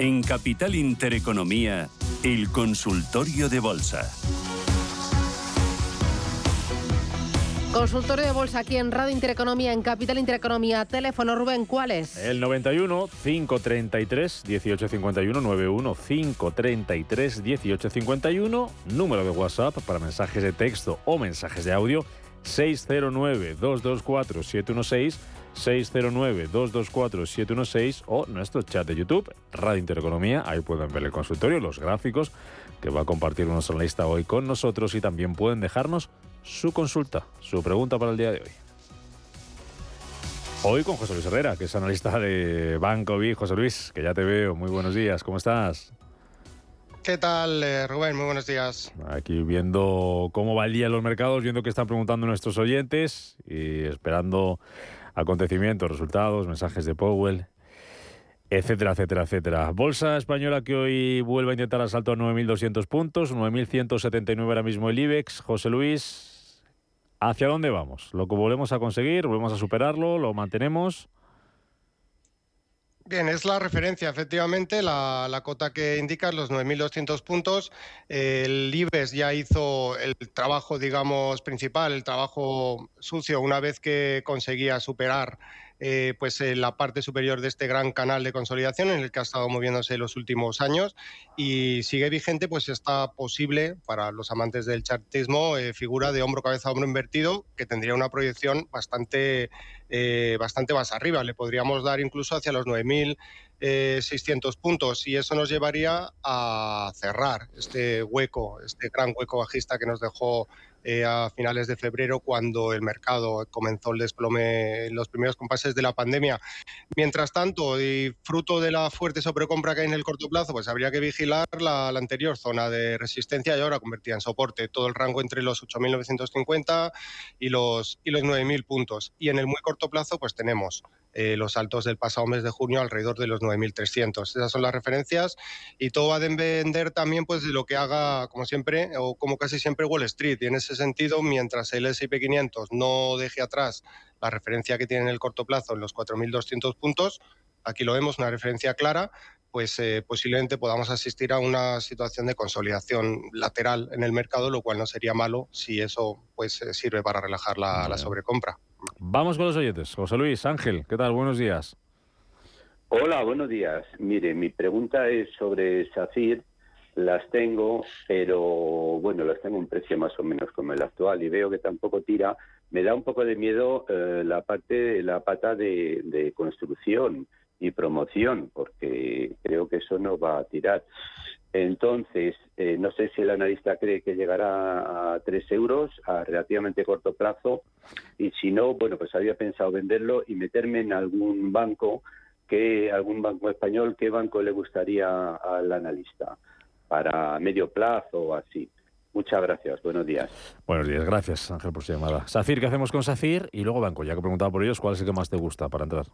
En Capital Intereconomía, el consultorio de bolsa. Consultorio de bolsa aquí en Radio Intereconomía, en Capital Intereconomía. Teléfono, Rubén, ¿cuál es? El 91 533 1851 91 533 1851. Número de WhatsApp para mensajes de texto o mensajes de audio 609 224 716 609-224-716 o nuestro chat de YouTube, Radio Intereconomía. Ahí pueden ver el consultorio, los gráficos que va a compartir nuestro analista hoy con nosotros y también pueden dejarnos su consulta, su pregunta para el día de hoy. Hoy con José Luis Herrera, que es analista de Banco B. José Luis, que ya te veo. Muy buenos días, ¿cómo estás? ¿Qué tal, eh, Rubén? Muy buenos días. Aquí viendo cómo va el día en los mercados, viendo qué están preguntando nuestros oyentes y esperando acontecimientos, resultados, mensajes de Powell, etcétera, etcétera, etcétera. Bolsa española que hoy vuelve a intentar asalto a 9.200 puntos, 9.179 ahora mismo el IBEX. José Luis, ¿hacia dónde vamos? ¿Lo que volvemos a conseguir? ¿Volvemos a superarlo? ¿Lo mantenemos? Bien, es la referencia, efectivamente, la, la cota que indica los 9.200 puntos. El IBEX ya hizo el trabajo, digamos, principal, el trabajo sucio, una vez que conseguía superar eh, pues en eh, la parte superior de este gran canal de consolidación en el que ha estado moviéndose los últimos años. Y sigue vigente pues esta posible para los amantes del chartismo eh, figura de hombro cabeza hombro invertido que tendría una proyección bastante bastante más arriba. Le podríamos dar incluso hacia los 9.600 puntos. Y eso nos llevaría a cerrar este hueco este gran hueco bajista que nos dejó eh, a finales de febrero cuando el mercado comenzó el desplome en los primeros compases de la pandemia. Mientras tanto, y fruto de la fuerte sobrecompra que hay en el corto plazo, pues habría que vigilar la, anterior zona de resistencia y ahora convertida en soporte, todo el rango entre los 8.950 y los, y los 9.000 puntos. Y en el muy corto plazo, pues tenemos eh, los altos del pasado mes de junio alrededor de los 9.300. Esas son las referencias y todo va a depender también pues, de lo que haga, como siempre, o como casi siempre, Wall Street. Y en ese sentido, mientras el S&P 500 no deje atrás la referencia que tiene en el corto plazo en los 4.200 puntos, aquí lo vemos, una referencia clara, pues eh, posiblemente podamos asistir a una situación de consolidación lateral en el mercado, lo cual no sería malo si eso pues eh, sirve para relajar la, la sobrecompra. Vamos con los oyentes. José Luis, Ángel, ¿qué tal? Buenos días. Hola, buenos días. Mire, mi pregunta es sobre SACIR. Las tengo, pero bueno, las tengo a un precio más o menos como el actual y veo que tampoco tira. Me da un poco de miedo eh, la parte, la pata de construcción y promoción, porque creo que eso no va a tirar. Entonces, eh, no sé si el analista cree que llegará a 3 euros a relativamente corto plazo y si no, bueno, pues había pensado venderlo y meterme en algún banco, que algún banco español, ¿qué banco le gustaría al analista para medio plazo o así? Muchas gracias, buenos días. Buenos días, gracias Ángel por su llamada. Safir, ¿qué hacemos con Safir? Y luego banco, ya que he preguntado por ellos, ¿cuál es el que más te gusta para entrar?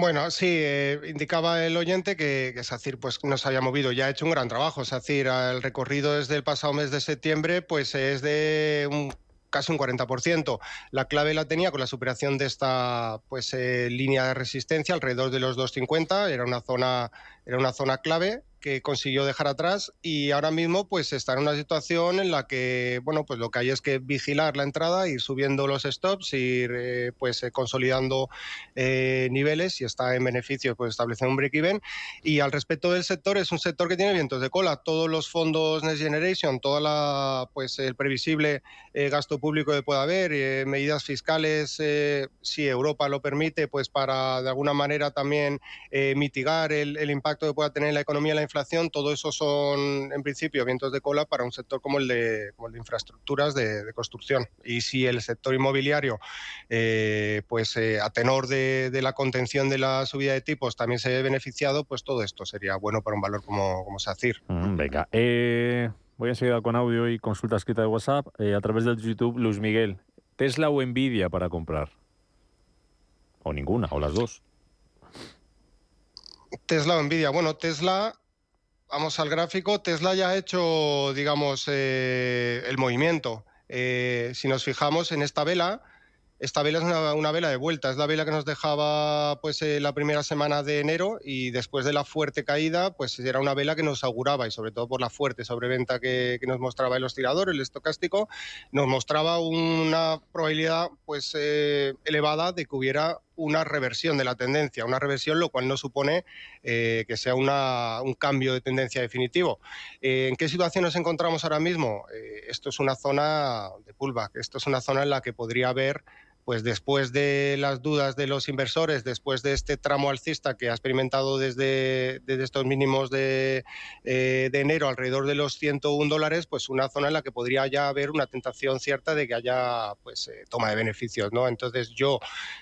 Bueno, sí, eh, indicaba el oyente que, que, SACIR pues, no se había movido, ya ha hecho un gran trabajo. SACIR, el recorrido desde el pasado mes de septiembre, pues es de un casi un 40%. La clave la tenía con la superación de esta pues, eh, línea de resistencia alrededor de los 2,50. Era una zona, era una zona clave que consiguió dejar atrás y ahora mismo pues está en una situación en la que bueno pues lo que hay es que vigilar la entrada ir subiendo los stops ir eh, pues eh, consolidando eh, niveles y está en beneficio pues establecer un break even y al respecto del sector es un sector que tiene vientos de cola. Todos los fondos Next Generation toda la pues el previsible gasto público que pueda haber medidas fiscales si Europa lo permite pues para de alguna manera también mitigar el, el, impacto que pueda tener la economía la inflación, todo eso son en principio vientos de cola para un sector como el de, de infraestructuras de, construcción. Y si el sector inmobiliario, eh, pues eh, a tenor de, la contención de la subida de tipos también se ve beneficiado, pues todo esto sería bueno para un valor como, como SACIR. Mm, venga, eh, voy enseguida con audio y consulta escrita de WhatsApp a través del YouTube. Luis Miguel, ¿Tesla o Nvidia para comprar? O ninguna, o las dos. Tesla o Nvidia. Bueno, Tesla vamos al gráfico, Tesla ya ha hecho, digamos, eh, el movimiento. Eh, si nos fijamos en esta vela, esta vela es una, vela de vuelta, es la vela que nos dejaba pues eh, la primera semana de enero y después de la fuerte caída, pues era una vela que nos auguraba y sobre todo por la fuerte sobreventa que, nos mostraba el oscilador, el estocástico, nos mostraba una probabilidad pues elevada de que hubiera una reversión de la tendencia, una reversión lo cual no supone eh, que sea un cambio de tendencia definitivo. Eh, ¿En qué situación nos encontramos ahora mismo? Eh, esto es una zona de pullback, esto es una zona en la que podría haber pues después de las dudas de los inversores, después de este tramo alcista que ha experimentado desde, desde estos mínimos de, eh, de, enero alrededor de los 101 dólares, pues una zona en la que podría ya haber una tentación cierta de que haya pues eh, toma de beneficios, ¿no? Entonces yo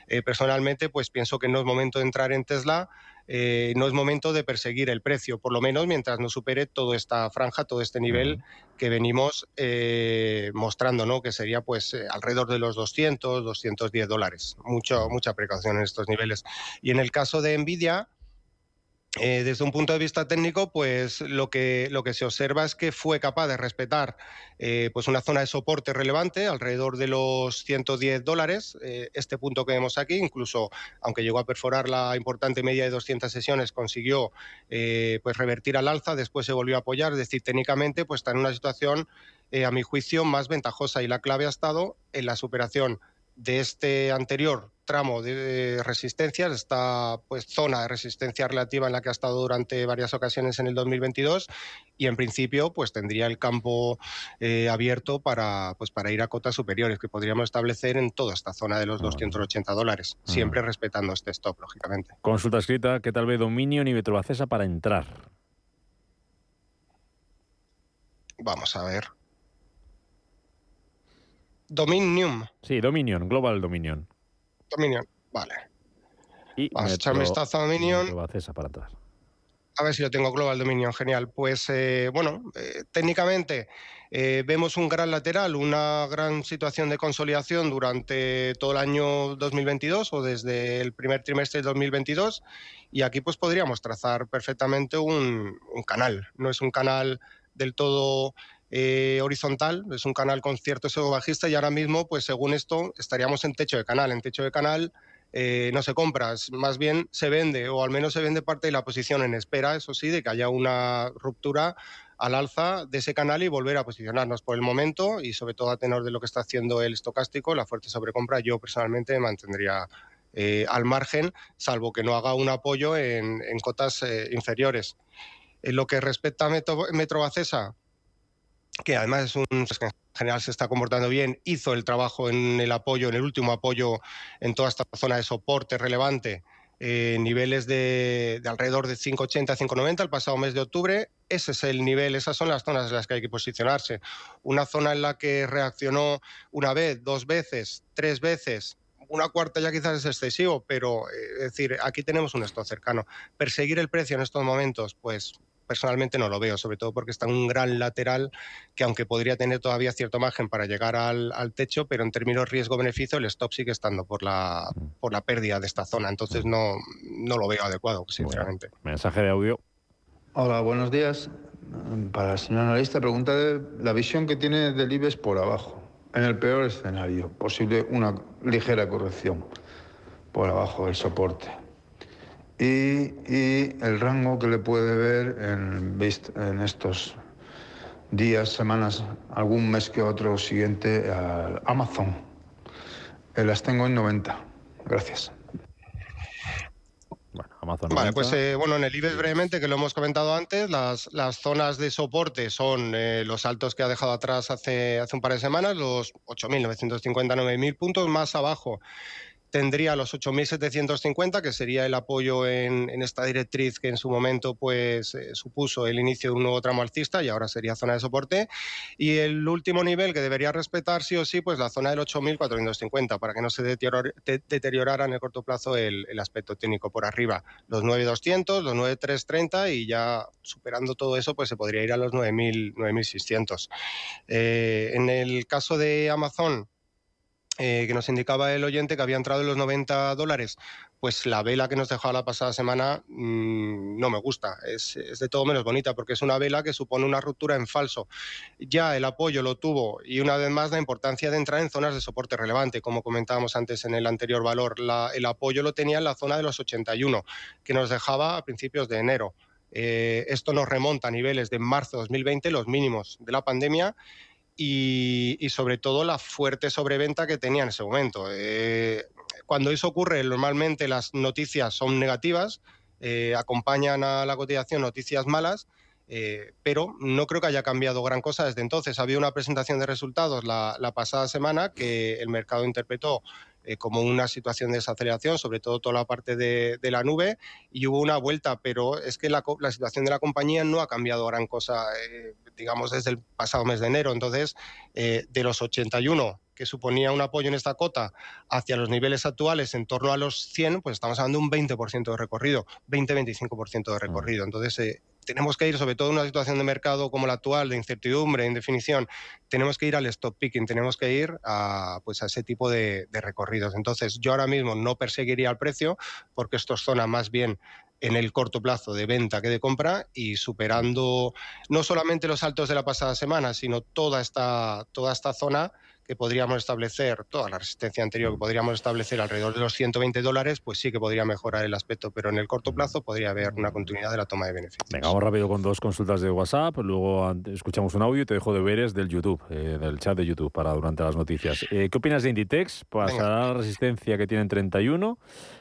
eh, personalmente pues pienso que no es momento de entrar en Tesla, eh, no es momento de perseguir el precio, por lo menos mientras no supere toda esta franja, todo este nivel que venimos eh, mostrando, ¿no? que sería pues eh, alrededor de los 200, 210 dólares. Mucho, mucha precaución en estos niveles. Y en el caso de Nvidia, eh, desde un punto de vista técnico, pues lo que, lo que se observa es que fue capaz de respetar eh, pues una zona de soporte relevante, alrededor de los 110 dólares, eh, este punto que vemos aquí, incluso aunque llegó a perforar la importante media de 200 sesiones, consiguió pues revertir al alza, después se volvió a apoyar, es decir, técnicamente pues está en una situación, a mi juicio, más ventajosa. Y la clave ha estado en la superación de este anterior tramo de resistencias, esta pues, zona de resistencia relativa en la que ha estado durante varias ocasiones en el 2022 y en principio pues tendría el campo eh, abierto para, pues, para ir a cotas superiores que podríamos establecer en toda esta zona de los 280 dólares, siempre respetando este stop, lógicamente. Consulta escrita, ¿qué tal ve Dominion y Metrobacesa para entrar? Vamos a ver. Dominion. Sí, Dominion, Global Dominion. Dominion, vale. Y Vamos a echarme vistazo a Dominion. para atrás. A ver si lo tengo Global Dominion, genial. Pues eh, bueno, eh, técnicamente eh, vemos un gran lateral, una gran situación de consolidación durante todo el año 2022 o desde el primer trimestre de 2022 y aquí pues podríamos trazar perfectamente un, un canal. No es un canal del todo eh, horizontal, es un canal con cierto sesgo bajista y ahora mismo, pues según esto, estaríamos en techo de canal. En techo de canal eh, no se compra, más bien se vende o al menos se vende parte de la posición en espera, eso sí, de que haya una ruptura al alza de ese canal y volver a posicionarnos por el momento y sobre todo a tenor de lo que está haciendo el estocástico, la fuerte sobrecompra, yo personalmente me mantendría eh, al margen, salvo que no haga un apoyo en, cotas inferiores. En lo que respecta a Metro, Metrobacesa, que además es un en general se está comportando bien, hizo el trabajo en el apoyo, en el último apoyo en toda esta zona de soporte relevante, eh, niveles de, alrededor de 5,80, 5,90 el pasado mes de octubre. Ese es el nivel, esas son las zonas en las que hay que posicionarse. Una zona en la que reaccionó una vez, dos veces, tres veces, una cuarta ya quizás es excesivo, pero eh, es decir, aquí tenemos un esto cercano. Perseguir el precio en estos momentos, pues personalmente no lo veo, sobre todo porque está en un gran lateral que aunque podría tener todavía cierto margen para llegar al, techo, pero en términos riesgo-beneficio el stop sigue estando por la, por la pérdida de esta zona. Entonces no, no lo veo adecuado, sinceramente. mensaje de audio. Hola, buenos días. Para el señor analista, pregunta de la visión que tiene del IBEX por abajo. En el peor escenario, posible una ligera corrección por abajo del soporte y, el rango que le puede ver en, en estos días, semanas, algún mes que otro siguiente a Amazon. Eh, las tengo en 90. Gracias. Bueno, Amazon Vale, pues eh, bueno, en el IBEX brevemente, que lo hemos comentado antes, las, las zonas de soporte son eh, los altos que ha dejado atrás hace, hace un par de semanas, los 8.950, 9.000 puntos más abajo tendría los 8.750, que sería el apoyo en, esta directriz que en su momento pues, eh, supuso el inicio de un nuevo tramo alcista y ahora sería zona de soporte. Y el último nivel que debería respetar sí o sí, pues la zona del 8.450, para que no se deteriorara en el corto plazo el, aspecto técnico por arriba. Los 9.200, los 9.330 y ya superando todo eso, pues se podría ir a los 9.600. Eh, en el caso de Amazon, eh, que nos indicaba el oyente que había entrado en los 90 dólares, pues la vela que nos dejó la pasada semana mm, no me gusta, es, de todo menos bonita, porque es una vela que supone una ruptura en falso. Ya el apoyo lo tuvo y una vez más la importancia de entrar en zonas de soporte relevante, como comentábamos antes en el anterior valor. el apoyo lo tenía en la zona de los 81, que nos dejaba a principios de enero. Eh, esto nos remonta a niveles de marzo de 2020, los mínimos de la pandemia, y, sobre todo la fuerte sobreventa que tenía en ese momento. Eh, cuando eso ocurre, normalmente las noticias son negativas, eh, acompañan a la cotización noticias malas, eh, pero no creo que haya cambiado gran cosa desde entonces. Había una presentación de resultados la, pasada semana que el mercado interpretó como una situación de desaceleración, sobre todo toda la parte de, la nube, y hubo una vuelta, pero es que la, situación de la compañía no ha cambiado gran cosa, digamos, desde el pasado mes de enero. Entonces, eh, de los 81 que suponía un apoyo en esta cota hacia los niveles actuales en torno a los 100, pues estamos hablando de un 20% de recorrido, 20-25% de recorrido. Entonces, tenemos que ir, sobre todo en una situación de mercado como la actual, de incertidumbre, indefinición, tenemos que ir al stop picking, tenemos que ir a, pues a ese tipo de, recorridos. Entonces, yo ahora mismo no perseguiría el precio, porque esto es zona más bien en el corto plazo de venta que de compra y superando no solamente los altos de la pasada semana, sino toda esta, toda esta zona que podríamos establecer, toda la resistencia anterior que podríamos establecer alrededor de los 120 dólares, pues sí que podría mejorar el aspecto, pero en el corto plazo podría haber una continuidad de la toma de beneficios. Venga, vamos rápido con dos consultas de WhatsApp, luego escuchamos un audio y te dejo deberes del YouTube, eh, del chat de YouTube para durante las noticias. Eh, ¿Qué opinas de Inditex? Pasará la resistencia que tienen 31.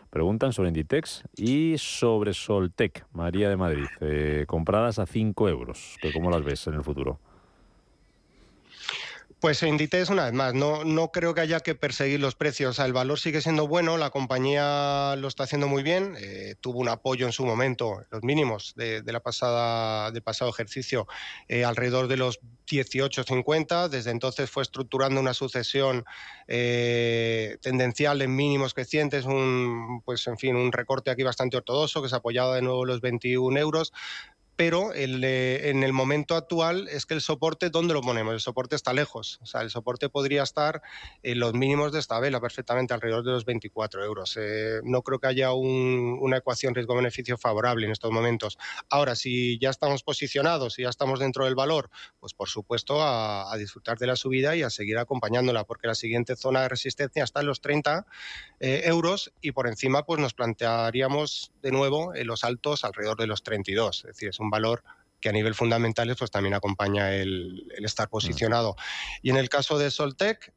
Preguntan sobre Inditex y sobre Soltec, María de Madrid, eh, compradas a 5 euros. ¿Cómo las ves en el futuro? Pues Inditex, una vez más, no, no creo que haya que perseguir los precios. el valor sigue siendo bueno, la compañía lo está haciendo muy bien, eh, tuvo un apoyo en su momento, los mínimos de, la pasada, del pasado ejercicio, eh, alrededor de los 18,50. Desde entonces fue estructurando una sucesión eh, tendencial en mínimos crecientes, un, pues en fin, un recorte aquí bastante ortodoxo que se apoyaba de nuevo los 21 euros pero en el momento actual es que el soporte, ¿dónde lo ponemos? El soporte está lejos, o sea, el soporte podría estar en los mínimos de esta vela perfectamente, alrededor de los 24 euros. Eh, no creo que haya una ecuación riesgo-beneficio favorable en estos momentos. Ahora, si ya estamos posicionados, si ya estamos dentro del valor, pues por supuesto a, disfrutar de la subida y a seguir acompañándola, porque la siguiente zona de resistencia está en los 30 eh, euros y por encima pues nos plantearíamos de nuevo los altos alrededor de los 32, es decir, es un valor que a nivel fundamental pues también acompaña el, estar mm. posicionado. Y en el caso de Soltec,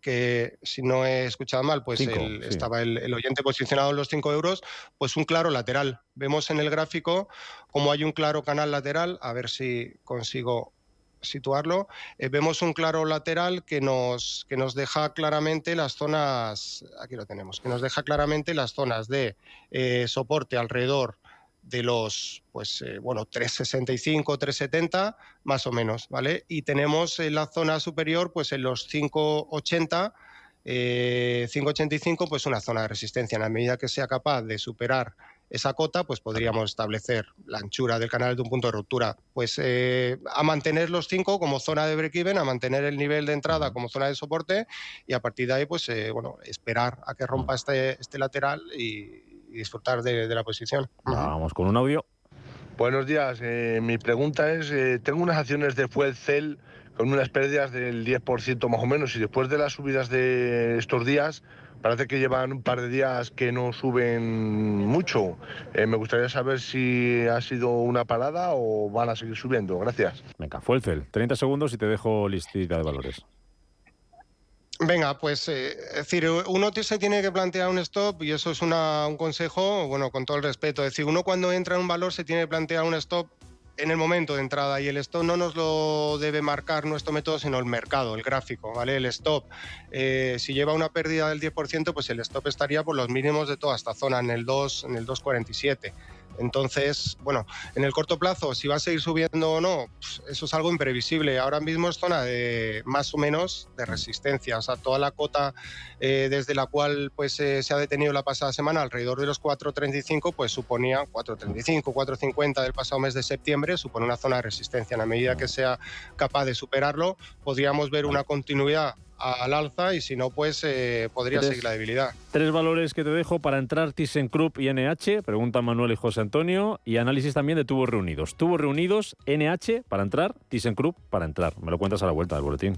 que si no he escuchado mal, pues estaba el, oyente posicionado en los 5 euros, pues un claro lateral. Vemos en el gráfico como hay un claro canal lateral, a ver si consigo situarlo, eh, vemos un claro lateral que nos, que nos deja claramente las zonas, aquí lo tenemos, que nos deja claramente las zonas de eh, soporte alrededor de los, pues, eh, bueno, 365, 370, más o menos, ¿vale? Y tenemos en la zona superior, pues en los 580, 585, pues una zona de resistencia. En la medida que sea capaz de superar esa cota, pues podríamos establecer la anchura del canal de un punto de ruptura. Pues eh, a mantener los 5 como zona de break-even, a mantener el nivel de entrada como zona de soporte y a partir de ahí, pues eh, bueno, esperar a que rompa este, este lateral y, y disfrutar de, la posición. Vamos con un audio. Buenos días. Eh, mi pregunta es, eh, tengo unas acciones de Fuel Cell con unas pérdidas del 10% más o menos y después de las subidas de estos días parece que llevan un par de días que no suben mucho. Eh, me gustaría saber si ha sido una parada o van a seguir subiendo. Gracias. Venga, Fuelcel, 30 segundos y te dejo listita de valores. Venga, pues eh, es decir, uno se tiene que plantear un stop y eso es un consejo, bueno, con todo el respeto. Es decir, uno cuando entra en un valor se tiene que plantear un stop en el momento de entrada y el stop no nos lo debe marcar nuestro método, sino el mercado, el gráfico, ¿vale? El stop, eh, si lleva una pérdida del 10%, pues el stop estaría por los mínimos de toda esta zona, en el 2, en el 247. Entonces, bueno, en el corto plazo, si va a seguir subiendo o no, pues, eso es algo imprevisible. Ahora mismo es zona de más o menos de resistencia. O sea, toda la cota eh, desde la cual pues, eh, se ha detenido la pasada semana, alrededor de los 4.35, pues suponía 4.35, 4.50 del pasado mes de septiembre, supone una zona de resistencia. En la medida que sea capaz de superarlo, podríamos ver una continuidad al alza y si no, pues eh, podría seguir la debilidad. Tres valores que te dejo para entrar ThyssenKrupp y NH, pregunta Manuel y José Antonio, y análisis también de tubos reunidos. Tubos reunidos, NH para entrar, ThyssenKrupp para entrar. Me lo cuentas a la vuelta del boletín.